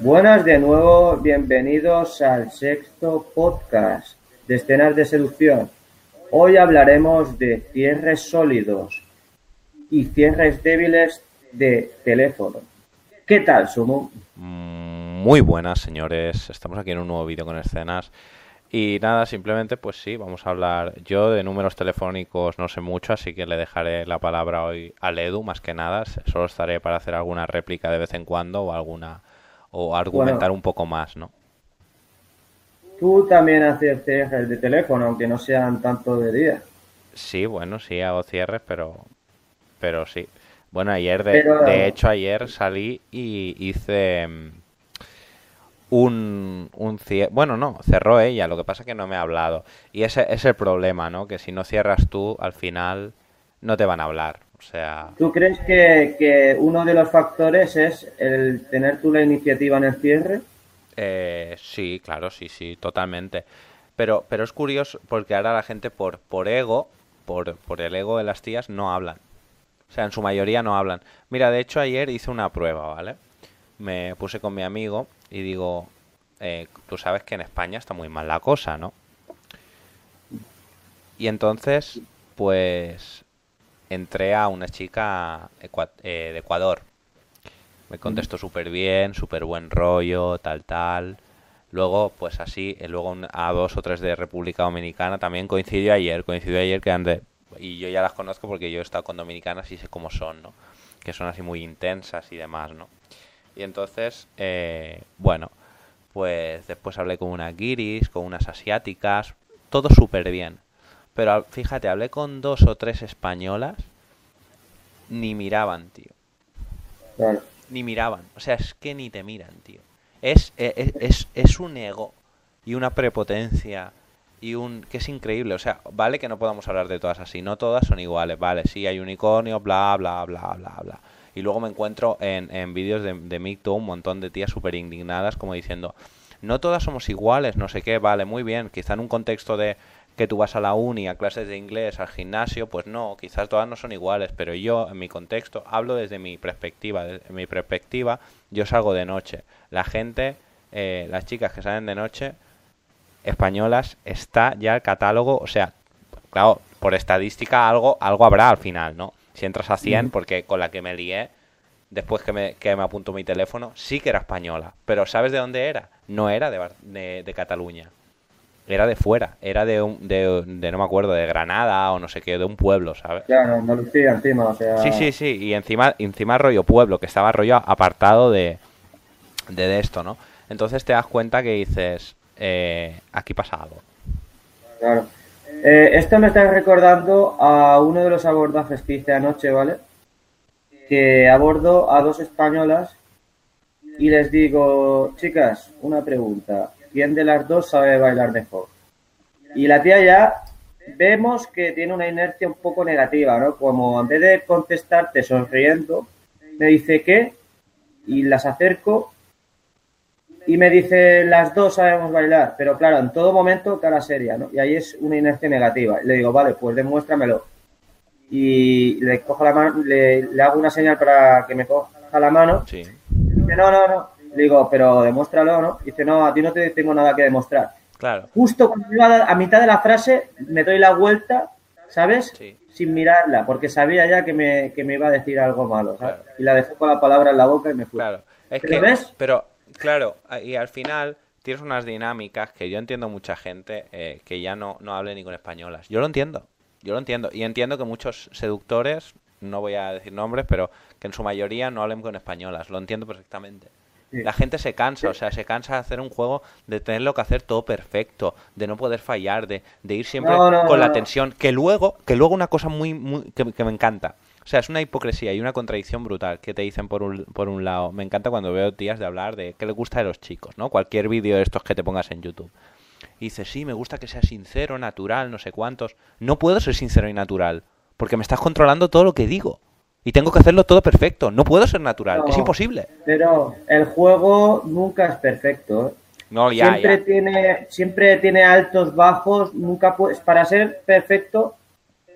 Buenas de nuevo, bienvenidos al sexto podcast de escenas de seducción. Hoy hablaremos de cierres sólidos y cierres débiles de teléfono. ¿Qué tal, Sumo? Muy buenas, señores. Estamos aquí en un nuevo vídeo con escenas. Y nada, simplemente pues sí, vamos a hablar. Yo de números telefónicos no sé mucho, así que le dejaré la palabra hoy al Edu, más que nada. Solo estaré para hacer alguna réplica de vez en cuando o alguna o argumentar un poco más, ¿no? Tú también haces cierres de teléfono, aunque no sean tanto de día. Sí, bueno, sí hago cierres, pero pero sí. Bueno, ayer de, de hecho ayer salí y hice mm, un, un cierre. Bueno, no, cerró ella, lo que pasa es que no me ha hablado. Y ese es el problema, ¿no? Que si no cierras tú, al final no te van a hablar. O sea... ¿Tú crees que, uno de los factores es el tener tú la iniciativa en el cierre? Eh, sí, claro, sí, sí, totalmente. Pero, pero es curioso porque ahora la gente por, por ego, por, por el ego de las tías, no hablan. O sea, en su mayoría no hablan. Mira, de hecho ayer hice una prueba, ¿vale? Me puse con mi amigo y digo, eh, tú sabes que en España está muy mal la cosa, ¿no? Y entonces, pues entré a una chica eh, de Ecuador. Me contestó súper bien, súper buen rollo, tal, tal. Luego, pues así, eh, luego a dos o tres de República Dominicana también coincidió ayer, coincidió ayer que andé, y yo ya las conozco porque yo he estado con dominicanas y sé cómo son, ¿no? Que son así muy intensas y demás, ¿no? Y entonces, eh, bueno, pues después hablé con unas guiris, con unas asiáticas, todo súper bien. Pero fíjate, hablé con dos o tres españolas, ni miraban, tío. Ni miraban. O sea, es que ni te miran, tío. Es, e, e, es, es, un ego y una prepotencia y un que es increíble. O sea, vale que no podamos hablar de todas así. No todas son iguales, vale. Sí, hay unicornio, bla, bla, bla, bla, bla. Y luego me encuentro en, en vídeos de, de un montón de tías súper indignadas como diciendo, no todas somos iguales, no sé qué, vale, muy bien, quizá en un contexto de que tú vas a la uni, a clases de inglés, al gimnasio, pues no, quizás todas no son iguales, pero yo en mi contexto hablo desde mi perspectiva, desde mi perspectiva yo salgo de noche. La gente, eh, las chicas que salen de noche, españolas, está ya el catálogo, o sea, claro, por estadística algo, algo habrá al final, ¿no? Si entras a 100, porque con la que me lié, después que me, que me apuntó mi teléfono, sí que era española. Pero ¿sabes de dónde era? No era de, de, Cataluña. Era de fuera. Era de, un, de, no me acuerdo, de Granada o no sé qué, de un pueblo, ¿sabes? Claro, Andalucía encima, o sea... Sí, sí, sí. Y encima, encima rollo pueblo, que estaba rollo apartado de, de, esto, ¿no? Entonces te das cuenta que dices, eh, aquí pasa algo. Claro. Eh, esto me está recordando a uno de los abordajes que hice anoche, ¿vale? Que abordo a dos españolas y les digo, chicas, una pregunta. ¿Quién de las dos sabe bailar mejor? Y la tía ya vemos que tiene una inercia un poco negativa, ¿no? Como en vez de contestarte sonriendo, me dice ¿qué? Y las acerco y me dice, las dos sabemos bailar, pero claro, en todo momento cara seria, ¿no? Y ahí es una inercia negativa. le digo, vale, pues demuéstramelo. Y le cojo la mano, le, hago una señal para que me coja la mano. Sí. Dice, no, no, no. Le digo, pero demuéstralo, ¿no? Dice, no, a ti no te tengo nada que demostrar. Claro. Justo cuando iba a, mitad de la frase, me doy la vuelta, ¿sabes? Sin mirarla, porque sabía ya que me, que me iba a decir algo malo, ¿sabes? Y la dejé con la palabra en la boca y me fui. Claro. Es que, ves? Pero Claro, y al final tienes unas dinámicas que yo entiendo mucha gente eh, que ya no, no hable ni con españolas. Yo lo entiendo, yo lo entiendo. Y entiendo que muchos seductores, no voy a decir nombres, pero que en su mayoría no hablen con españolas. Lo entiendo perfectamente. La gente se cansa, o sea, se cansa de hacer un juego, de tenerlo que hacer todo perfecto, de no poder fallar, de, de ir siempre con la tensión. Que luego, que luego una cosa muy, muy que, que me encanta o sea, es una hipocresía y una contradicción brutal que te dicen por un, por un lado. Me encanta cuando veo tías de hablar de qué le gusta de los chicos, ¿no? Cualquier vídeo de estos que te pongas en YouTube. Y dices, sí, me gusta que sea sincero, natural, no sé cuántos. No puedo ser sincero y natural, porque me estás controlando todo lo que digo. Y tengo que hacerlo todo perfecto. No puedo ser natural, es imposible. Pero el juego nunca es perfecto. ¿eh? No, ya, siempre tiene siempre tiene altos, bajos, nunca puedes para ser perfecto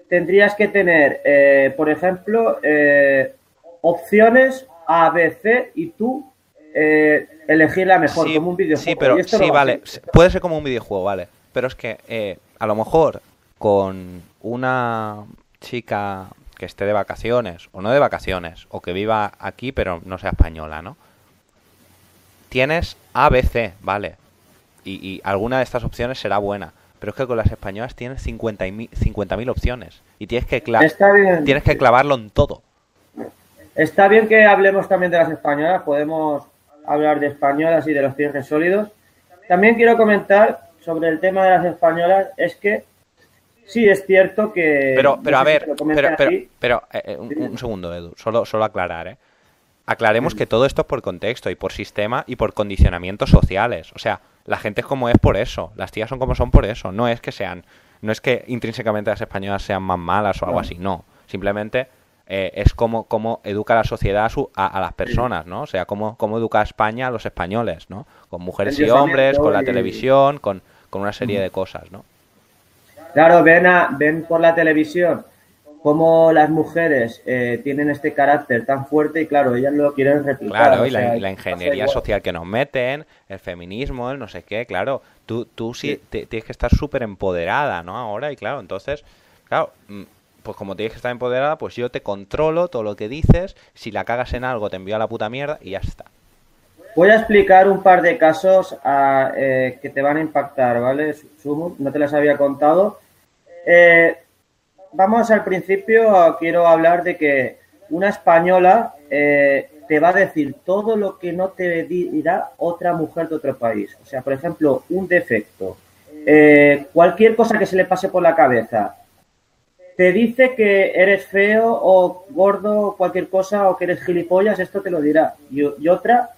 tendrías que tener, eh, por ejemplo, eh, opciones A, B, C y tú eh, elegir la mejor, como un videojuego. Sí, pero sí, vale. Puede ser como un videojuego, vale. Pero es que eh, a lo mejor con una chica que esté de vacaciones, o no de vacaciones, o que viva aquí pero no sea española, ¿no? Tienes A, B, C, vale. Y, alguna de estas opciones será buena. Pero es que con las españolas tienes 50.000 50 opciones. Y tienes que, tienes que clavarlo en todo. Está bien que hablemos también de las españolas. Podemos hablar de españolas y de los cierres sólidos. También quiero comentar sobre el tema de las españolas. Es que sí es cierto que... Pero, pero a ver, pero, pero, eh, eh, un, segundo, Edu. Solo, solo aclarar, ¿eh? Aclaremos que todo esto es por contexto y por sistema y por condicionamientos sociales. O sea, la gente es como es por eso. Las tías son como son por eso. No es que sean, no es que intrínsecamente las españolas sean más malas o algo así. No. Simplemente eh, es como, como educa la sociedad a, a, las personas, ¿no? O sea, cómo, cómo educa a España a los españoles, ¿no? Con mujeres y hombres, con la televisión, con, con una serie de cosas, ¿no? Claro, ven, a, ven por la televisión cómo las mujeres eh, tienen este carácter tan fuerte y claro, ellas lo quieren replicar. Claro, y, la, ingeniería social que nos meten, el feminismo, el no sé qué, claro, tú, tú sí, tienes que estar súper empoderada, ¿no? Ahora, y claro, entonces, claro, mm, pues como tienes que estar empoderada, pues yo te controlo todo lo que dices, si la cagas en algo te envío a la puta mierda y ya está. Voy a explicar un par de casos ah, eh, que te van a impactar, ¿vale? Sumo, no te las había contado. Eh, vamos al principio, quiero hablar de que una española eh, te va a decir todo lo que no te dirá otra mujer de otro país. O sea, por ejemplo, un defecto, eh, cualquier cosa que se le pase por la cabeza, te dice que eres feo o gordo o cualquier cosa o que eres gilipollas, esto te lo dirá. y otra,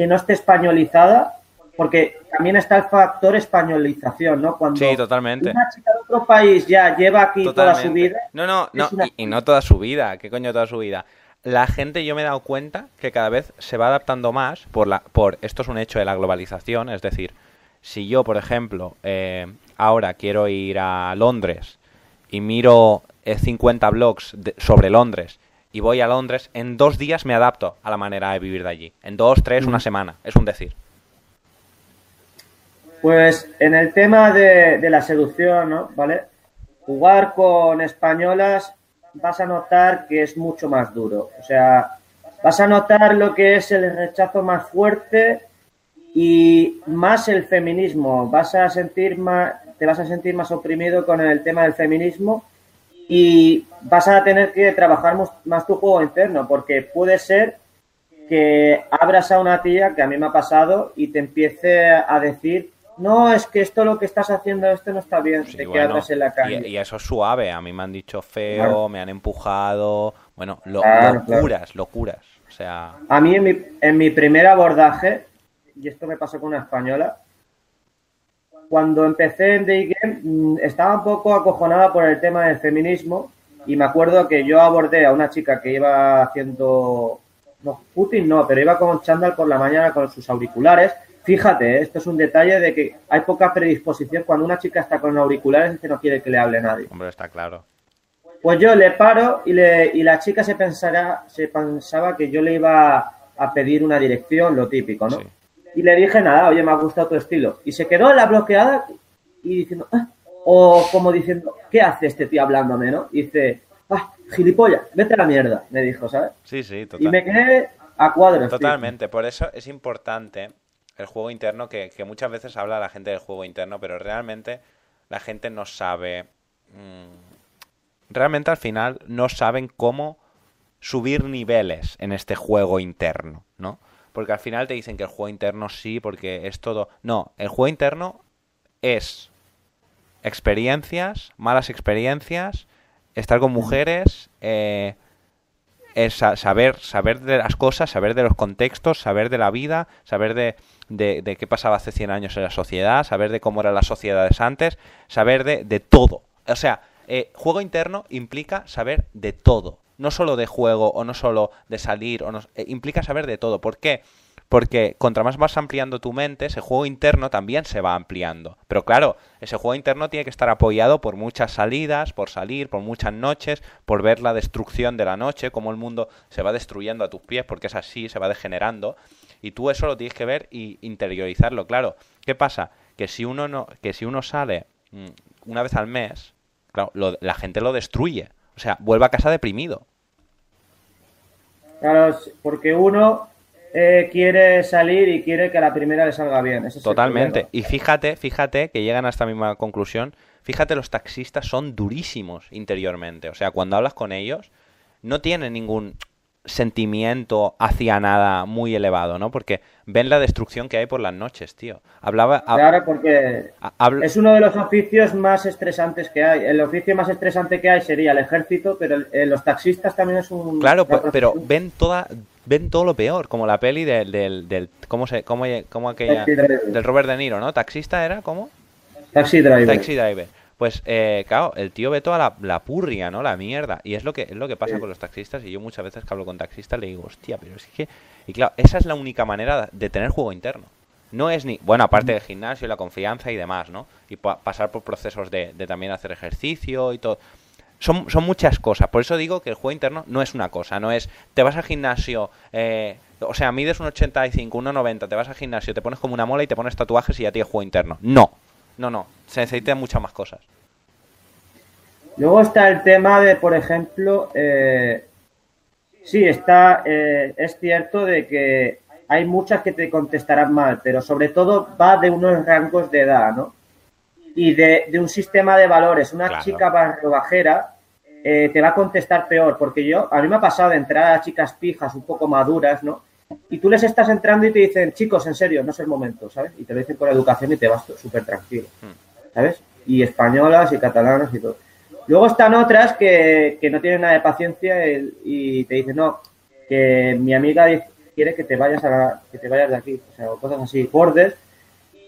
que no esté españolizada, porque también está el factor españolización, ¿no? Cuando sí, totalmente. una chica de otro país ya lleva aquí toda su vida. No, no, no, y, no toda su vida, ¿qué coño toda su vida? La gente, yo me he dado cuenta que cada vez se va adaptando más por la, por esto es un hecho de la globalización, es decir, si yo, por ejemplo, eh, ahora quiero ir a Londres y miro 50 eh, blogs sobre Londres y voy a Londres, en dos días me adapto a la manera de vivir de allí. En dos, tres, una semana, es un decir. Pues en el tema de, la seducción, ¿no? ¿Vale? Jugar con españolas vas a notar que es mucho más duro. O sea, vas a notar lo que es el rechazo más fuerte y más el feminismo. Vas a sentir más, te vas a sentir más oprimido con el tema del feminismo y vas a tener que trabajar más tu juego interno porque puede ser que abras a una tía que a mí me ha pasado y te empiece a decir no, es que esto lo que estás haciendo, esto no está bien, te en la calle. Y, eso es suave, a mí me han dicho feo, me han empujado, bueno, locuras, locuras. O sea... A mí en mi, en mi primer abordaje, y esto me pasó con una española, cuando empecé en Day Game mm, estaba un poco acojonada por el tema del feminismo y me acuerdo que yo abordé a una chica que iba haciendo, no, Putin no, pero iba con chándal por la mañana con sus auriculares Fíjate, ¿eh? esto es un detalle de que hay poca predisposición cuando una chica está con auriculares es que no quiere que le hable nadie. Hombre, está claro. Pues yo le paro y, le, y la chica se pensará, se pensaba que yo le iba a pedir una dirección, lo típico, ¿no? Y le dije nada, oye, me ha gustado tu estilo. Y se quedó en la bloqueada y diciendo, ah", o como diciendo, ¿qué hace este tío hablándome, no? Y dice, ah, gilipollas, vete a la mierda, me dijo, ¿sabes? Sí, sí, total. Y me quedé a cuadros. Totalmente, por eso es importante el juego interno, que, muchas veces habla la gente del juego interno, pero realmente la gente no sabe. Mm, realmente al final no saben cómo subir niveles en este juego interno, ¿no? Porque al final te dicen que el juego interno sí, porque es todo. No, el juego interno es experiencias, malas experiencias, estar con mujeres, eh, es saber, saber de las cosas, saber de los contextos, saber de la vida, saber de, de, qué pasaba hace 100 años en la sociedad, saber de cómo eran las sociedades antes, saber de, de todo. O sea, eh, juego interno implica saber de todo. No solo de juego o no solo de salir, o no, eh, implica saber de todo. ¿Por qué? Porque contra más vas ampliando tu mente, ese juego interno también se va ampliando. Pero claro, ese juego interno tiene que estar apoyado por muchas salidas, por salir, por muchas noches, por ver la destrucción de la noche, cómo el mundo se va destruyendo a tus pies, porque es así, se va degenerando. Y tú eso lo tienes que ver y interiorizarlo, claro. ¿Qué pasa? Que si uno no, que si uno sale mm, una vez al mes, claro, la gente lo destruye. O sea, vuelve a casa deprimido. Claro, porque uno eh, quiere salir y quiere que a la primera le salga bien. Totalmente. Y fíjate, fíjate que llegan a esta misma conclusión. Fíjate, los taxistas son durísimos interiormente. O sea, cuando hablas con ellos, no tienen ningún sentimiento hacia nada muy elevado, ¿no? Porque ven la destrucción que hay por las noches, tío. Hablaba... Claro, porque es uno de los oficios más estresantes que hay. El oficio más estresante que hay sería el ejército, pero eh, los taxistas también es un... Claro, pero ven toda ven todo lo peor, como la peli del, del, del ¿cómo se, cómo, cómo aquella, del Robert De Niro, ¿no? ¿Taxista era? ¿Cómo? Taxi Driver. Taxi Driver. Pues, eh, claro, el tío ve toda la, la, purria, ¿no? La mierda. Y es lo que es lo que pasa con los taxistas. Y yo muchas veces que hablo con taxistas le digo, hostia, pero es que... Y claro, esa es la única manera de tener juego interno. No es ni... Bueno, aparte del gimnasio, la confianza y demás, ¿no? Y pasar por procesos de, de también hacer ejercicio y todo. Son, son, muchas cosas. Por eso digo que el juego interno no es una cosa. No es, te vas al gimnasio, eh, o sea, mides un 85, un 90, te vas al gimnasio, te pones como una mola y te pones tatuajes y ya tienes juego interno. No. No, no, se necesitan muchas más cosas. Luego está el tema de, por ejemplo, eh, sí, está, eh, es cierto de que hay muchas que te contestarán mal, pero sobre todo va de unos rangos de edad, ¿no? Y de, un sistema de valores. Una chica barrio bajera eh, te va a contestar peor, porque yo, a mí me ha pasado de entrar a chicas pijas un poco maduras, ¿no? y tú les estás entrando y te dicen, chicos, en serio, no es el momento, ¿sabes? Y te lo dicen con educación y te vas súper tranquilo, hmm. ¿sabes? Y españolas y catalanas y todo. Luego están otras que, no tienen nada de paciencia y, te dicen, no, que mi amiga quiere que te vayas a que te vayas de aquí, o sea, cosas así, bordes.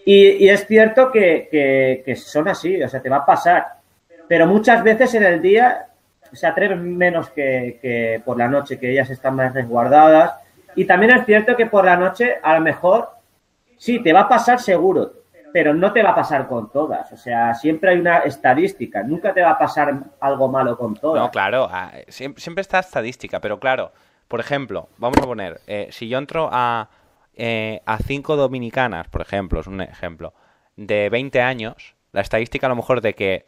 Y, es cierto que, son así, o sea, te va a pasar. Pero muchas veces en el día se atreven menos que, que por la noche, que ellas están más resguardadas y también es cierto que por la noche, a lo mejor, sí, te va a pasar seguro, pero no te va a pasar con todas. O sea, siempre hay una estadística. Nunca te va a pasar algo malo con todas. No, claro, ah, siempre, está estadística, pero claro, por ejemplo, vamos a poner, eh, si yo entro a, eh, a cinco dominicanas, por ejemplo, es un ejemplo, de 20 años, la estadística a lo mejor de que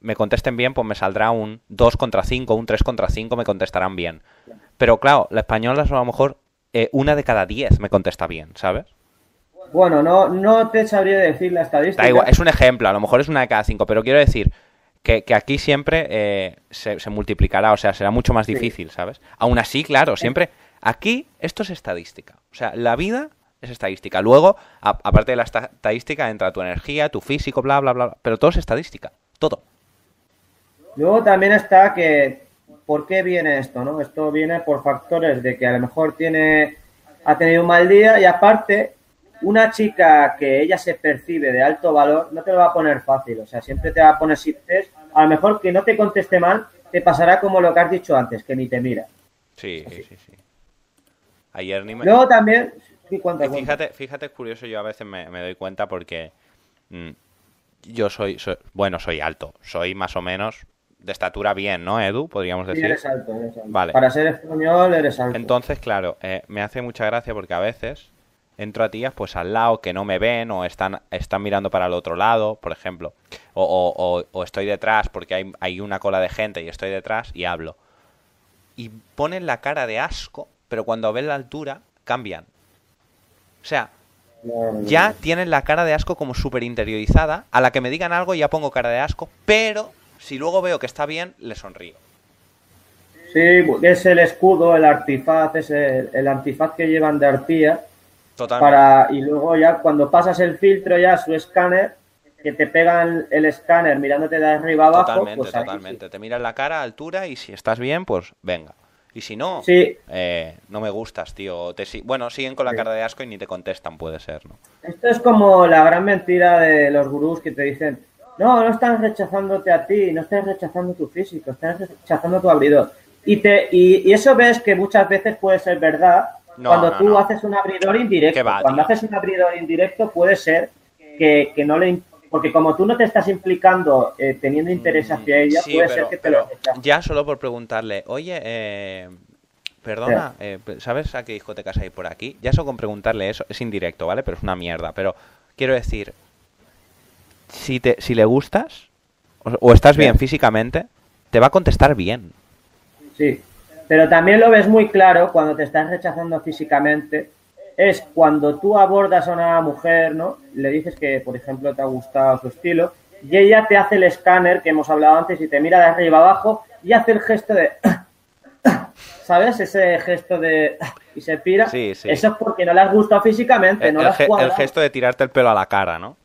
me contesten bien, pues me saldrá un 2 contra 5, un 3 contra 5, me contestarán bien. Pero claro, la española a lo mejor eh, una de cada diez me contesta bien, ¿sabes? Bueno, no, no te sabría decir la estadística. Da igual, es un ejemplo, a lo mejor es una de cada cinco, pero quiero decir que, aquí siempre eh, se, multiplicará, o sea, será mucho más difícil, ¿sabes? Aún así, claro, siempre. Aquí esto es estadística. O sea, la vida es estadística. Luego, aparte de la estadística, entra tu energía, tu físico, bla, bla, bla. Pero todo es estadística. Todo. Luego también está que ¿por qué viene esto? ¿no? Esto viene por factores de que a lo mejor tiene, ha tenido un mal día y aparte, una chica que ella se percibe de alto valor no te lo va a poner fácil, o sea, siempre te va a poner si a lo mejor que no te conteste mal, te pasará como lo que has dicho antes, que ni te mira. Sí, sí, sí. Ayer ni me... Luego también... fíjate, fíjate, es curioso, yo a veces me, doy cuenta porque mm, yo soy, soy, bueno, soy alto, soy más o menos de estatura bien, ¿no, Edu? Podríamos decir. eres alto, eres alto. Vale. Para ser español eres alto. Entonces, claro, eh, me hace mucha gracia porque a veces entro a tías pues al lado que no me ven o están, están mirando para el otro lado, por ejemplo. O, o, estoy detrás porque hay, hay una cola de gente y estoy detrás y hablo. Y ponen la cara de asco, pero cuando ven la altura, cambian. O sea, ya tienen la cara de asco como súper interiorizada. A la que me digan algo ya pongo cara de asco, pero si luego veo que está bien, le sonrío. Sí, es el escudo, el artifaz, es el, antifaz que llevan de arpía. Totalmente. Para, y luego ya cuando pasas el filtro ya su escáner, que te pegan el escáner mirándote de arriba abajo. Totalmente, pues totalmente. Te miran la cara, altura y si estás bien, pues venga. Y si no, eh, no me gustas, tío. Te, bueno, siguen con la cara de asco y ni te contestan, puede ser, ¿no? Esto es como la gran mentira de los gurús que te dicen, no, no están rechazándote a ti, no estás rechazando tu físico, estás rechazando tu abridor. Y, te, y, eso ves que muchas veces puede ser verdad cuando tú haces un abridor indirecto. cuando haces un abridor indirecto puede ser que, no le... Porque como tú no te estás implicando eh, teniendo interés mm, hacia ella, puede ser que te lo... Ya solo por preguntarle, oye, eh, perdona, eh, ¿sabes a qué discotecas hay por aquí? Ya solo con preguntarle eso, es indirecto, ¿vale? Pero es una mierda. Pero quiero decir, si, te, si le gustas o, o estás bien físicamente, te va a contestar bien. Sí, pero también lo ves muy claro cuando te estás rechazando físicamente. Es cuando tú abordas a una mujer, ¿no? Le dices que, por ejemplo, te ha gustado su estilo y ella te hace el escáner que hemos hablado antes y te mira de arriba abajo y hace el gesto de... ¿Sabes? Ese gesto de... y se pira. Sí, sí. Eso es porque no le has gustado físicamente, El, no el el gesto de tirarte el pelo a la cara, ¿no?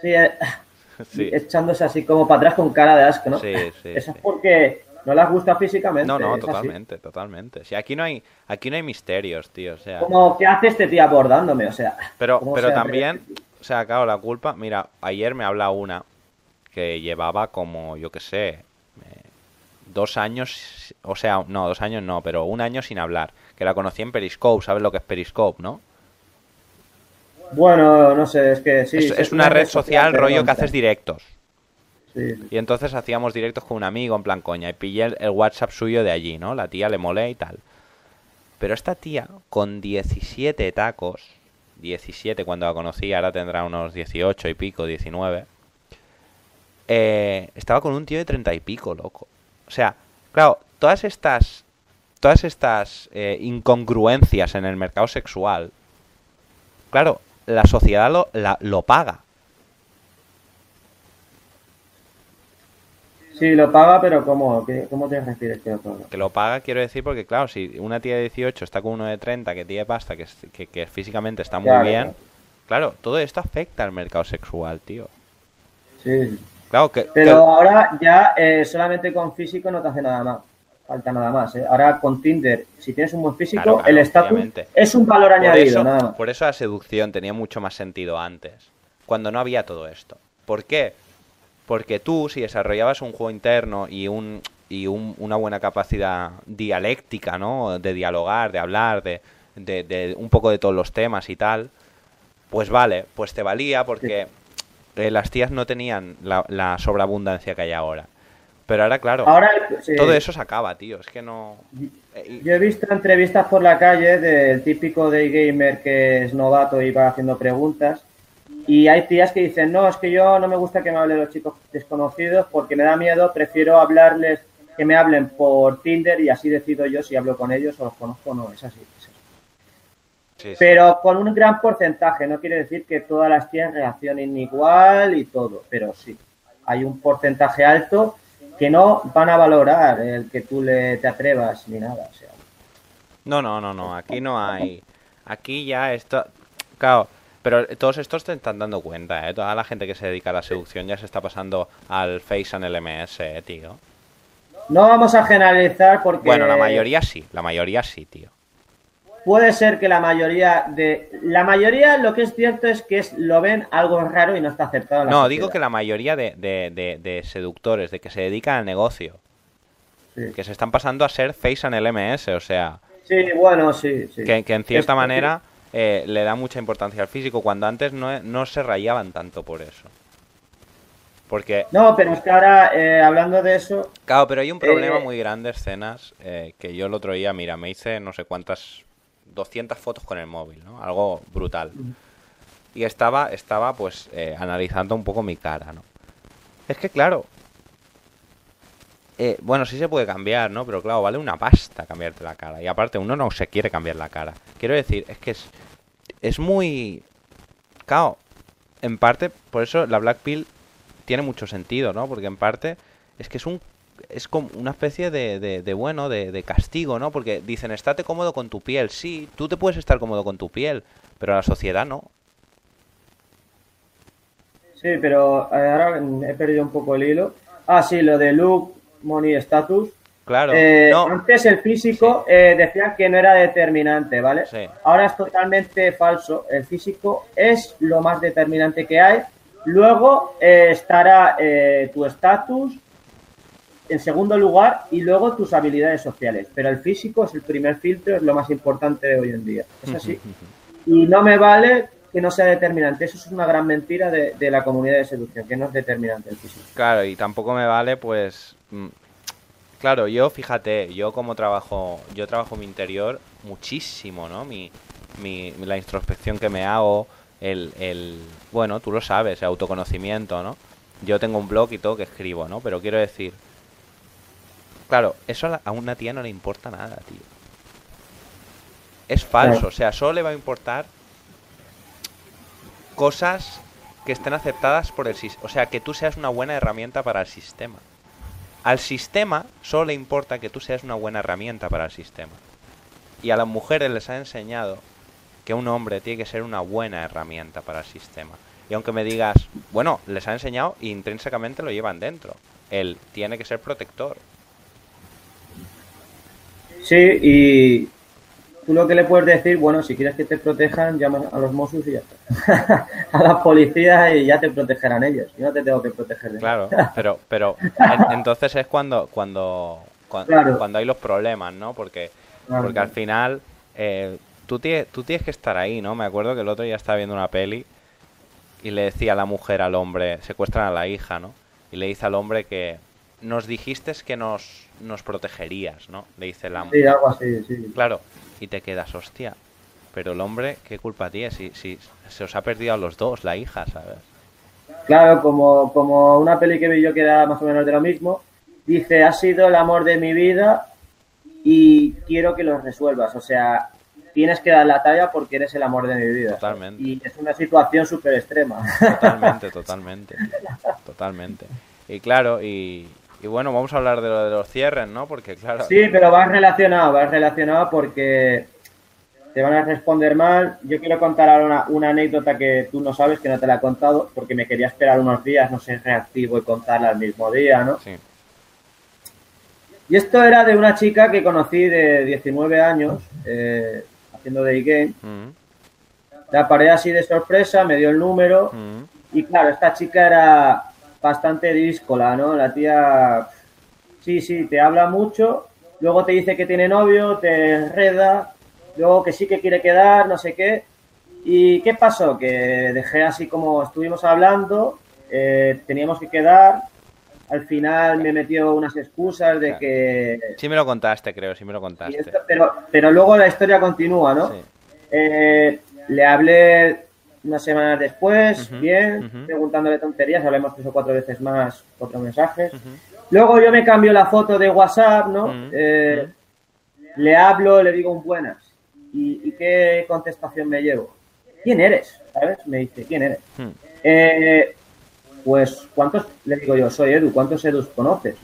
Sí, eh, Sí. echándose así como para atrás con cara de asco, ¿no? Sí, sí, Eso es porque no le has gustado físicamente. No, no, así. totalmente, totalmente. Si aquí no hay, aquí no hay misterios, tío. O sea, Como, ¿qué hace este tío abordándome? O sea, pero, ¿cómo pero se también, o sea, claro, la culpa. Mira, ayer me habla una que llevaba como, yo qué sé, eh, dos años, o sea, no, dos años no, pero un año sin hablar. Que la conocí en Periscope, ¿sabes lo que es Periscope, no? Bueno, no sé, es que sí. es, una red social, pero rollo que haces directos. Y entonces hacíamos directos con un amigo en plan coña y pillé el, el WhatsApp suyo de allí, ¿no? La tía le molé y tal. Pero esta tía, con 17 tacos, 17 cuando la conocí, ahora tendrá unos 18 y pico, 19, eh, estaba con un tío de 30 y pico, loco. O sea, claro, todas estas, todas estas eh, incongruencias en el mercado sexual, claro, la sociedad lo, la- lo paga. Sí, lo paga, pero ¿cómo? ¿Qué- ¿Cómo te refieres que lo paga? Que lo paga, quiero decir, porque claro, si una tía de 18 está con uno de 30 que tiene pasta, que, que, que físicamente está muy Claro, bien, claro. claro, todo esto afecta al mercado sexual, tío. Sí. Claro, que, Pero que- ahora ya eh, solamente con físico no te hace nada más. Falta nada más. ¿eh? Ahora con Tinder, si tienes un buen físico, Claro, el estatus es un valor por, añadido, eso, nada más. por eso la seducción tenía mucho más sentido antes, cuando no había todo esto. ¿Por qué? Porque tú, si desarrollabas un juego interno y un y un- una buena capacidad dialéctica, ¿no? De dialogar, de hablar, de, de- de un poco de todos los temas y tal, pues vale, pues te valía porque eh, las tías no tenían la, la sobreabundancia que hay ahora. Pero ahora, claro, Ahora, sí. todo eso se acaba, tío. Es que no... eh, Yo he visto entrevistas por la calle del típico day gamer que es novato y va haciendo preguntas. Y hay tías que dicen, no, es que yo no me gusta que me hablen los chicos desconocidos porque me da miedo, prefiero hablarles, que me hablen por Tinder y así decido yo si hablo con ellos o los conozco o no. Es así. es así. sí, sí. Pero con un gran porcentaje, no quiere decir que todas las tías reaccionen igual y todo, pero sí, hay un porcentaje alto que no van a valorar el que tú le te atrevas ni nada. O sea, No, no, no, no. Aquí no hay. Aquí ya esto. Claro, pero todos estos te están dando cuenta, ¿eh? Toda la gente que se dedica a la seducción ya se está pasando al Face and LMS, eh, tío. no vamos a generalizar porque Bueno, la mayoría sí, la mayoría sí, tío. puede ser que la mayoría de la mayoría lo que es cierto es que es, lo ven algo raro y no está aceptado. en la No, sociedad. digo que la mayoría de, de, de, de seductores, de que se dedican al negocio, Sí. que se están pasando a ser Face and LMS, o sea, Sí, bueno, sí, sí. que, que en cierta Es- manera eh, le da mucha importancia al físico, cuando antes no, no se rayaban tanto por eso. Porque No, pero es que ahora eh, hablando de eso, Claro, pero hay un problema Eh, muy grande, escenas, eh, que yo el otro día, mira, me hice no sé cuántas, 200 fotos con el móvil, ¿no? Algo brutal. Y estaba, estaba pues, analizando un poco mi cara, ¿no? Es que, claro, eh, bueno, sí se puede cambiar, ¿no? Pero claro, vale una pasta cambiarte la cara. Y aparte, uno no se quiere cambiar la cara. Quiero decir, es que es, es muy... Claro, en parte, por eso la Black Pill tiene mucho sentido, ¿no? Porque en parte es que es un es como una especie de, de, de, bueno, de, de castigo, ¿no? Porque dicen, estate cómodo con tu piel. Sí, tú te puedes estar cómodo con tu piel, pero la sociedad no. Sí, pero eh, ahora he perdido un poco el hilo. Ah, sí, lo de look, money, status. Claro, Eh, no. Antes el físico eh, decían que no era determinante, ¿vale? Sí. Ahora es totalmente falso. El físico es lo más determinante que hay. Luego eh, estará eh, tu estatus en segundo lugar y luego tus habilidades sociales. Pero el físico es el primer filtro, es lo más importante de hoy en día. Es así. Y no me vale que no sea determinante. Eso es una gran mentira de, de la comunidad de seducción, que no es determinante el físico. Claro, y tampoco me vale, pues, mm, Claro, yo fíjate, yo como trabajo, yo trabajo mi interior muchísimo, ¿no? Mi, mi, la introspección que me hago, el, el, bueno, tú lo sabes, el autoconocimiento, ¿no? Yo tengo un blog y todo que escribo, ¿no? Pero quiero decir, claro, eso a una tía no le importa nada, tío. Es falso, o sea, solo le va a importar cosas que estén aceptadas por el sistema. O sea, que tú seas una buena herramienta para el sistema. Al sistema solo le importa que tú seas una buena herramienta para el sistema. Y a las mujeres les ha enseñado que un hombre tiene que ser una buena herramienta para el sistema. Y aunque me digas, bueno, les ha enseñado e intrínsecamente lo llevan dentro. Él tiene que ser protector. Sí, y tú lo que le puedes decir, bueno, si quieres que te protejan, llama a los Mossos y ya está. a las policías y ya te protegerán ellos. Yo no te tengo que proteger de Claro, pero, pero entonces es cuando, cuando, cuando, hay los problemas, ¿no? Porque, porque al final eh, tú, tienes, tú tienes que estar ahí, ¿no? Me acuerdo que el otro día estaba viendo una peli y le decía a la mujer al hombre, secuestran a la hija, ¿no? Y le dice al hombre que nos dijiste que nos, nos protegerías, ¿no? Le dice la mujer. Sí, algo así, sí. Claro, y te quedas, hostia, pero el hombre, ¿qué culpa tiene? Si, si se os ha perdido a los dos, la hija, ¿sabes? Claro, como, como una peli que vi yo que era más o menos de lo mismo, dice, ha sido el amor de mi vida y quiero que lo resuelvas. O sea, tienes que dar la talla porque eres el amor de mi vida. Totalmente. Y es una situación súper extrema. Totalmente, totalmente. Totalmente. Y claro, y, bueno, vamos a hablar de lo de los cierres, ¿no? Porque claro... Sí, pero vas relacionado, vas relacionado porque te van a responder mal. Yo quiero contar ahora una, anécdota que tú no sabes, que no te la he contado, porque me quería esperar unos días, no sé, reactivo y contarla al mismo día, ¿no? Sí. Y esto era de una chica que conocí de 19 años, eh, haciendo day game. Mm. La paré así de sorpresa, me dio el número. Mm. Y claro, esta chica era bastante díscola, ¿no? La tía, sí, sí, te habla mucho, luego te dice que tiene novio, te enreda, luego que sí que quiere quedar, no sé qué. ¿Y qué pasó? Que dejé así como estuvimos hablando, eh, teníamos que quedar, al final me metió unas excusas de que... Sí me lo contaste, creo, sí me lo contaste. pero, pero luego la historia continúa, ¿no? Eh, le hablé unas semanas después, bien, preguntándole tonterías, hablemos tres o cuatro veces más, otros mensajes. Luego yo me cambio la foto de WhatsApp, ¿no? Eh, le hablo, le digo un buenas. ¿Y, qué contestación me llevo? ¿Quién eres? ¿Sabes? Me dice, ¿quién eres? Eh, pues, ¿cuántos? Le digo yo, soy Edu, ¿cuántos Edus conoces?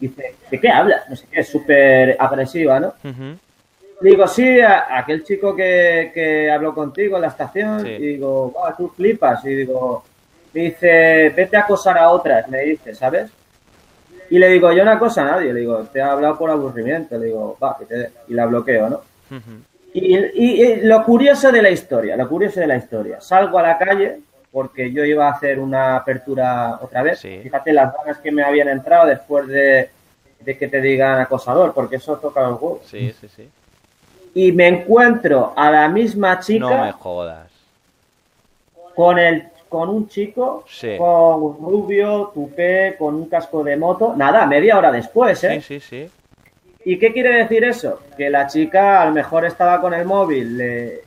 Dice, ¿de qué hablas? No sé qué, es súper agresiva, ¿no? Digo, sí, aquel chico que, que, habló contigo en la estación, y digo, tú flipas, y digo, me dice, vete a acosar a otras, me dice, ¿sabes? Y le digo, yo no acoso a nadie, le digo, te he hablado por aburrimiento, le digo, va, que te... y la bloqueo, ¿no? y, y, lo curioso de la historia, lo curioso de la historia, salgo a la calle, porque yo iba a hacer una apertura otra vez, fíjate las ganas que me habían entrado después de, de que te digan acosador, porque eso toca los huevos. Sí, sí, sí y me encuentro a la misma chica. No me jodas. Con el con un chico con rubio, tupé, con un casco de moto. Nada, media hora después, ¿eh? Sí, sí, sí. ¿Y qué quiere decir eso? Que la chica a lo mejor estaba con el móvil.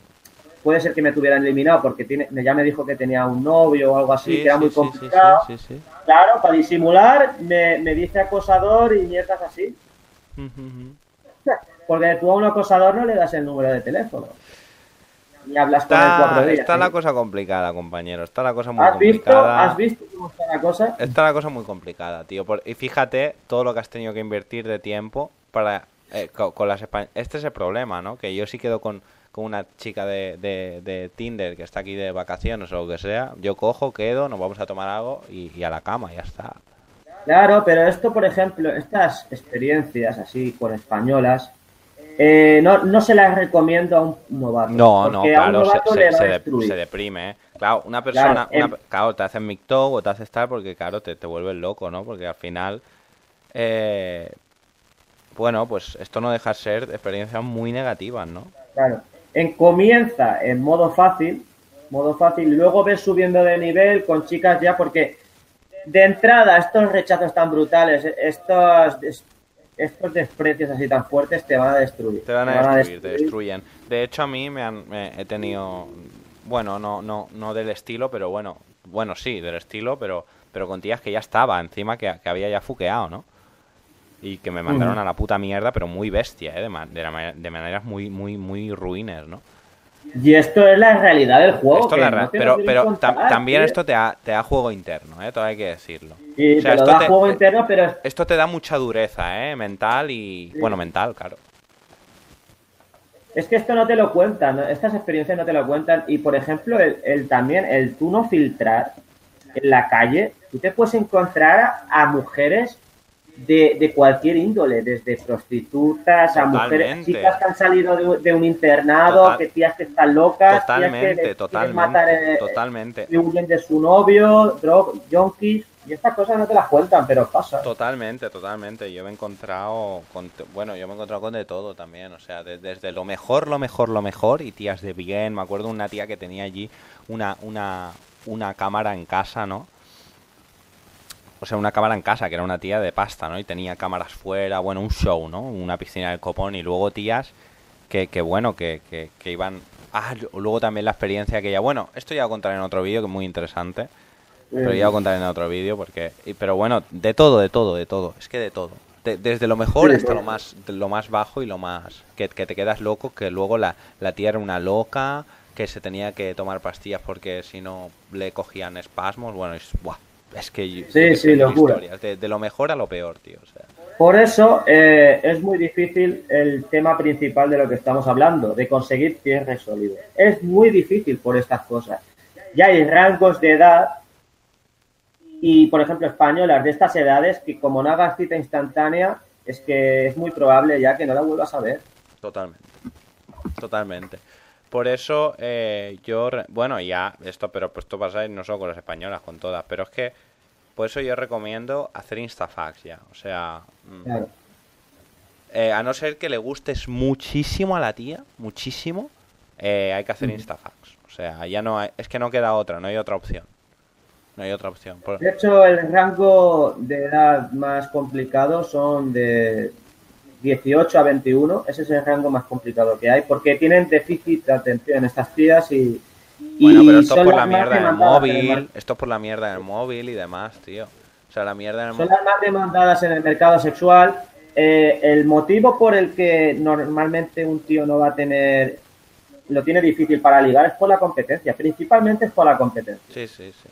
Puede ser que me tuvieran eliminado porque tiene... ya me dijo que tenía un novio o algo así, que era muy complicado. Claro, para disimular me, me dice acosador y mierdas así. Porque tú a un acosador no le das el número de teléfono. Y hablas con él cuatro días. Está la cosa complicada, compañero. Está la cosa muy complicada. ¿Has visto cómo está la cosa? Está la cosa muy complicada, tío. y fíjate todo lo que has tenido que invertir de tiempo para eh, con, las Este es el problema, ¿no? Que yo sí quedo con, una chica de, de, Tinder que está aquí de vacaciones o lo que sea. Yo cojo, quedo, nos vamos a tomar algo y, y a la cama, ya está. Claro, pero esto, por ejemplo, estas experiencias así con españolas, eh, no, no se las recomiendo a un novato. No, no, claro, se, deprime. ¿eh? Claro, una persona, claro, em- te haces MikTok o te haces estar porque, claro, te, te vuelves loco, ¿no? Porque al final, eh, bueno, pues esto no deja de ser experiencias muy negativas, ¿no? Claro. En, comienza en modo fácil, modo fácil, y luego ves subiendo de nivel con chicas ya porque de entrada estos rechazos tan brutales, estos estos desprecios así tan fuertes te van a destruir. Te van a, destruir, te destruyen. De hecho, a mí me han, he tenido, bueno, no, no, no del estilo, pero bueno, bueno, sí, del estilo, pero, pero con tías que ya estaba encima, que, había ya fuqueado, ¿no? Y que me mandaron a la puta mierda, pero muy bestia, ¿eh? De, de, maneras muy, muy, muy ruines, ¿no? Y esto es la realidad del juego. pero pero también esto te da, te da juego interno, ¿eh? Todo hay que decirlo. o sea, esto da juego interno, pero... Esto te da mucha dureza, ¿eh? Mental y... Bueno, mental, claro. Es que esto no te lo cuentan, estas experiencias no te lo cuentan. Y por ejemplo, el, también, el tú no filtrar en la calle, tú te puedes encontrar a, mujeres de, cualquier índole, desde prostitutas a mujeres, chicas que han salido de, un internado, que tías que están locas, totalmente, tías que totalmente, matar, eh, totalmente. huyen de su novio, drog, junkies. Y estas cosas no te las cuentan, pero pasa. Totalmente, totalmente. Yo me he encontrado con, bueno, yo me he encontrado con de todo también, o sea, desde lo mejor, lo mejor, lo mejor y tías de bien. Me acuerdo una tía que tenía allí una, una, una cámara en casa, ¿no? O sea, una cámara en casa, que era una tía de pasta, ¿no? Y tenía cámaras fuera, bueno, un show, ¿no? Una piscina del copón y luego tías que, que bueno, que, que, que iban... Ah, luego también la experiencia que ya, bueno, esto ya lo contaré en otro vídeo que es muy interesante pero ya voy a contar en otro vídeo porque... Pero bueno, de todo, de todo, de todo. Es que de todo. desde lo mejor hasta lo más lo más bajo y lo más... Que, te quedas loco, que luego la, la tía era una loca, que se tenía que tomar pastillas porque si no le cogían espasmos. Bueno, es... Buah, es que... Sí, sí, locura. De, de, lo mejor a lo peor, tío. O sea. Por eso eh, es muy difícil el tema principal de lo que estamos hablando, de conseguir cierre sólido. Es muy difícil por estas cosas. Ya hay rangos de edad y, por ejemplo, españolas de estas edades que como no hagas cita instantánea, es que es muy probable ya que no la vuelvas a ver. Totalmente. Totalmente. Por eso eh, yo, bueno, ya esto, pero pues esto pasa no solo con las españolas, con todas, pero es que por eso yo recomiendo hacer Instafax ya. O sea, mm, eh, a no ser que le gustes muchísimo a la tía, muchísimo, eh, hay que hacer Instafax. O sea, ya no hay, es que no queda otra, no hay otra opción. No hay otra opción. De hecho, el rango de edad más complicado son de 18 a 21. Ese es el rango más complicado que hay porque tienen déficit de atención estas tías y. Bueno, pero esto es por la mierda del móvil. Esto es por la mierda del móvil y demás, tío. O sea, la mierda del Son las más demandadas en el mercado sexual. Eh, el motivo por el que normalmente un tío no va a tener lo tiene difícil para ligar es por la competencia, principalmente es por la competencia. Sí, sí, sí.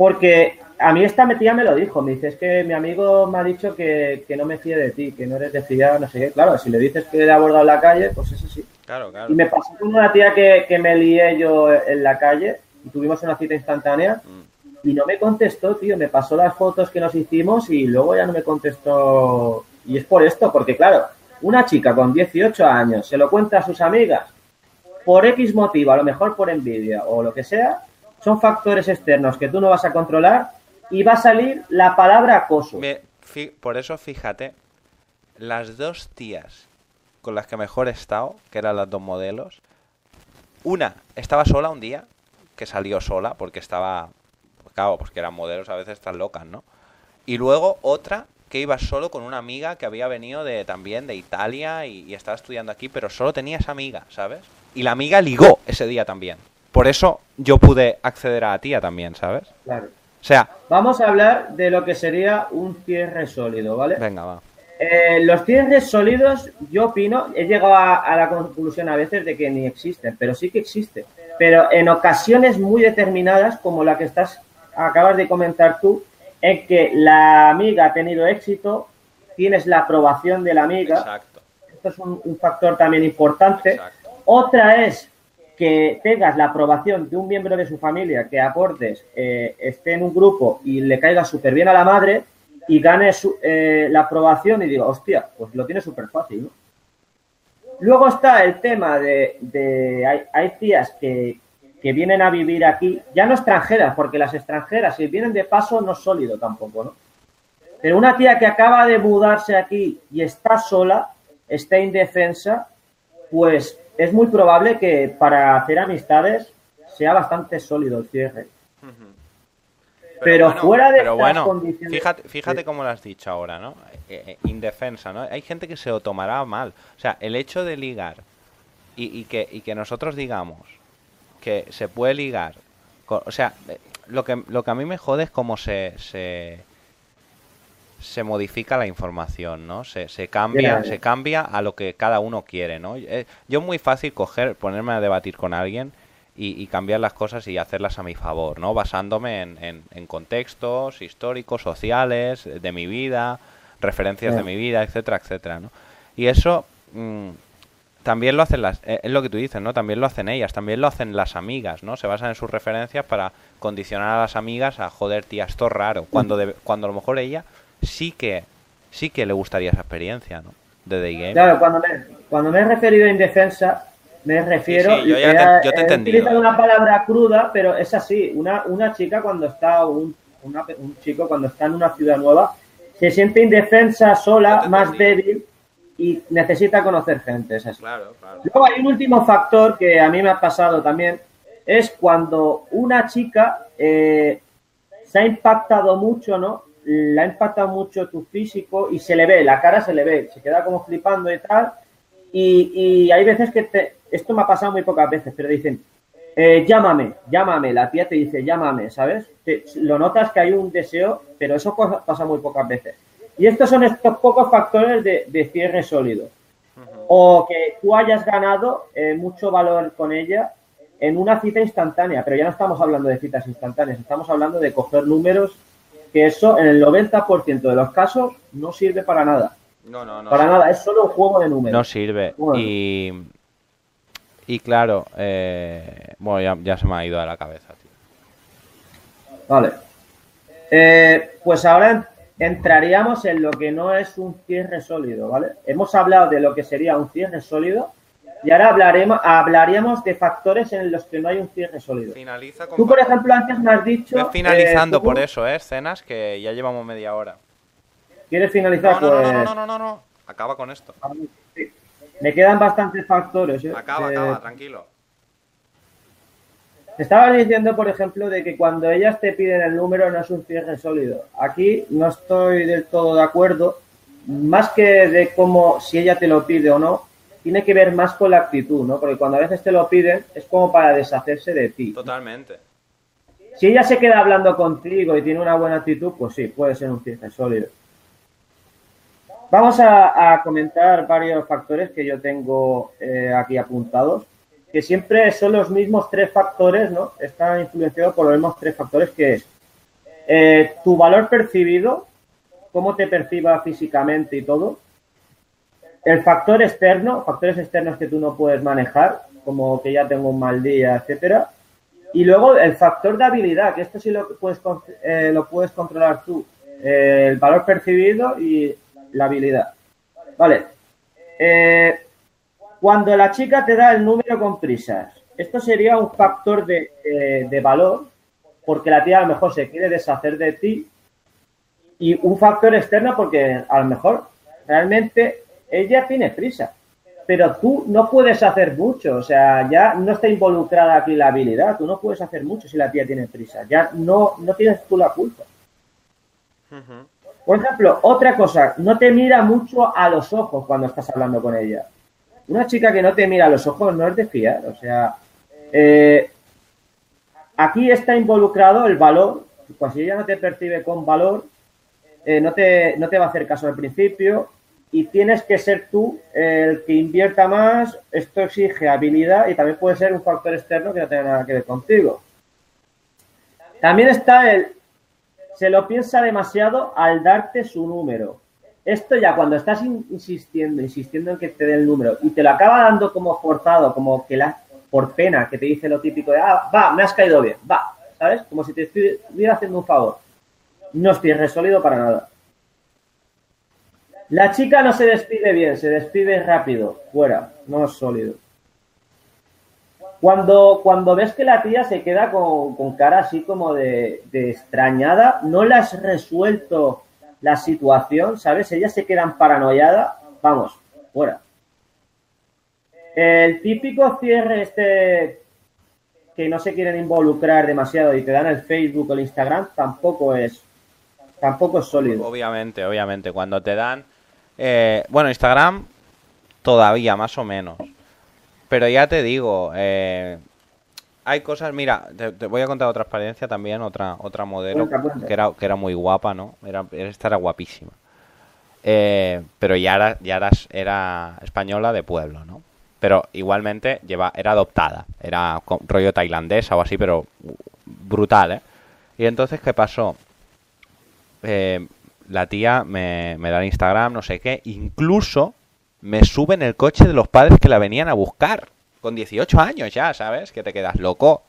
Porque a mí esta metida me lo dijo, me dice, es que mi amigo me ha dicho que, no me fíe de ti, que no eres de fiar, no sé qué. Claro, si le dices que le ha abordado en la calle, pues eso sí. Claro, claro. Y me pasó con una tía que, me lié yo en la calle y tuvimos una cita instantánea mm. y no me contestó, tío. Me pasó las fotos que nos hicimos y luego ya no me contestó. Y es por esto, porque claro, una chica con 18 años se lo cuenta a sus amigas por X motivo, a lo mejor por envidia o lo que sea, son factores externos que tú no vas a controlar y va a salir la palabra acoso. por eso fíjate, las dos tías con las que mejor he estado, que eran las dos modelos, una estaba sola un día, que salió sola porque estaba, claro, porque eran modelos a veces tan locas, ¿no? Y luego otra que iba solo con una amiga que había venido de también de Italia y, y estaba estudiando aquí, pero solo tenía esa amiga, ¿sabes? Y la amiga ligó ese día también por eso yo pude acceder a tía también, ¿sabes? Claro. O sea... Vamos a hablar de lo que sería un cierre sólido, ¿vale? Venga, va. Eh, los cierres sólidos, yo opino, he llegado a, la conclusión a veces de que ni existen, pero sí que existen. Pero en ocasiones muy determinadas, como la que estás acabas de comentar tú, en que la amiga ha tenido éxito, tienes la aprobación de la amiga. Exacto. Esto es un, factor también importante. Otra es que tengas la aprobación de un miembro de su familia que aportes, eh, esté en un grupo y le caiga súper bien a la madre y gane eh, la aprobación y digo, hostia, pues lo tiene súper fácil, ¿no? Luego está el tema de, hay, hay, tías que, que, vienen a vivir aquí, ya no extranjeras, porque las extranjeras, si vienen de paso, no es sólido tampoco, ¿no? Pero una tía que acaba de mudarse aquí y está sola, está indefensa, pues es muy probable que para hacer amistades sea bastante sólido el cierre. Pero, fuera de pero bueno, Fíjate, fíjate cómo lo has dicho ahora, ¿no? Eh, eh, indefensa, ¿no? Hay gente que se lo tomará mal. O sea, el hecho de ligar y, que, y que nosotros digamos que se puede ligar. o sea, eh, lo que, lo que a mí me jode es cómo se, se, se modifica la información, ¿no? Se, se cambia, se cambia a lo que cada uno quiere, ¿no? Yo es muy fácil coger, ponerme a debatir con alguien y, cambiar las cosas y hacerlas a mi favor, ¿no? Basándome en, en, contextos históricos, sociales, de mi vida, referencias de mi vida, etcétera, etcétera, ¿no? Y eso mm, también lo hacen las, eh, es lo que tú dices, ¿no? También lo hacen ellas, también lo hacen las amigas, ¿no? Se basan en sus referencias para condicionar a las amigas a joder, tía, esto es raro, cuando, cuando a lo mejor ella sí que sí que le gustaría esa experiencia, ¿no? De Day Game. Claro, cuando me, cuando me he referido a indefensa, me refiero. Sí, yo, ya te, yo te una palabra cruda, pero es así. Una, una chica cuando está, un, un chico cuando está en una ciudad nueva, se siente indefensa, sola, más débil y necesita conocer gente. Es así. Claro, claro. Luego hay un último factor que a mí me ha pasado también, es cuando una chica eh, se ha impactado mucho, ¿no? Le ha impactado mucho tu físico y se le ve, la cara se le ve, se queda como flipando y tal. Y, y hay veces que te, esto me ha pasado muy pocas veces, pero dicen, eh, llámame, llámame, la tía te dice, llámame, ¿sabes? lo notas que hay un deseo, pero eso pasa muy pocas veces. Y estos son estos pocos factores de, cierre sólido. O que tú hayas ganado eh, mucho valor con ella en una cita instantánea, pero ya no estamos hablando de citas instantáneas, estamos hablando de coger números, que eso en el 90% de los casos no sirve para nada. No, no, no. Para nada, es solo un juego de números. No sirve. Y y claro, eh, bueno, ya, se me ha ido a la cabeza, tío. Vale. Eh, pues ahora entraríamos en lo que no es un cierre sólido, ¿vale? Hemos hablado de lo que sería un cierre sólido y ahora hablaremos, hablaríamos de factores en los que no hay un cierre sólido. Finaliza Tú, por ejemplo, antes me has dicho... finalizando eh, por eso, ¿eh? Escenas que ya llevamos media hora. ¿Quieres finalizar? No, no, no, no, no, no, no, no. Acaba con esto. Sí. Me quedan bastantes factores. ¿eh? Acaba, acaba, tranquilo. Estaba diciendo, por ejemplo, de que cuando ellas te piden el número no es un cierre sólido. Aquí no estoy del todo de acuerdo. Más que de cómo, si ella te lo pide o no, tiene que ver más con la actitud, ¿no? Porque cuando a veces te lo piden es como para deshacerse de ti. Totalmente. Si ella se queda hablando contigo y tiene una buena actitud, pues sí, puede ser un cierre sólido. Vamos a, comentar varios factores que yo tengo eh, aquí apuntados, que siempre son los mismos tres factores, ¿no? Están influenciados por los mismos tres factores que es eh, tu valor percibido, cómo te perciba físicamente y todo, el factor externo, factores externos que tú no puedes manejar, como que ya tengo un mal día, etcétera, y luego el factor de habilidad, que esto sí lo puedes, eh, lo puedes controlar tú, el valor percibido y la habilidad. Vale. Eh, cuando la chica te da el número con prisas, esto sería un factor de, valor, porque la tía a lo mejor se quiere deshacer de ti, y un factor externo porque a lo mejor realmente ella tiene prisa, pero tú no puedes hacer mucho, o sea, ya no está involucrada aquí la habilidad, tú no puedes hacer mucho si la tía tiene prisa, ya no, no tienes tú la culpa. Por ejemplo, otra cosa, no te mira mucho a los ojos cuando estás hablando con ella. Una chica que no te mira a los ojos no es de fiar, o sea, eh, aquí está involucrado el valor, pues si ella no te percibe con valor, eh, no, te, no te va a hacer caso al principio y tienes que ser tú el que invierta más, esto exige habilidad y también puede ser un factor externo que no tenga nada que ver contigo. También está el, se lo piensa demasiado al darte su número. Esto ya cuando estás insistiendo, insistiendo en que te dé el número y te lo acaba dando como forzado, como que la, por pena, que te dice lo típico de, ah, va, me has caído bien, va, ¿sabes? Como si te estuviera haciendo un favor. No estoy resólido para nada. La chica no se despide bien, se despide rápido, fuera, no es sólido. Cuando, cuando ves que la tía se queda con, cara así como de, extrañada, no le has resuelto la situación, ¿sabes? Ellas se quedan paranoiadas, vamos, fuera. El típico cierre este que no se quieren involucrar demasiado y te dan el Facebook o el Instagram, tampoco es tampoco es sólido. Obviamente, obviamente. Cuando te dan. Eh, bueno, Instagram todavía, más o menos. Pero ya te digo, eh, hay cosas. Mira, te, te voy a contar otra experiencia también, otra otra modelo que era, que era muy guapa, ¿no? Era, esta era guapísima. Eh, pero ya era, ya era, era española de pueblo, ¿no? Pero igualmente lleva, era adoptada. Era rollo tailandesa o así, pero brutal, ¿eh? Y entonces, ¿qué pasó? Eh, la tía me, me da el Instagram, no sé qué. Incluso me sube en el coche de los padres que la venían a buscar. Con 18 años ya, ¿sabes? Que te quedas loco.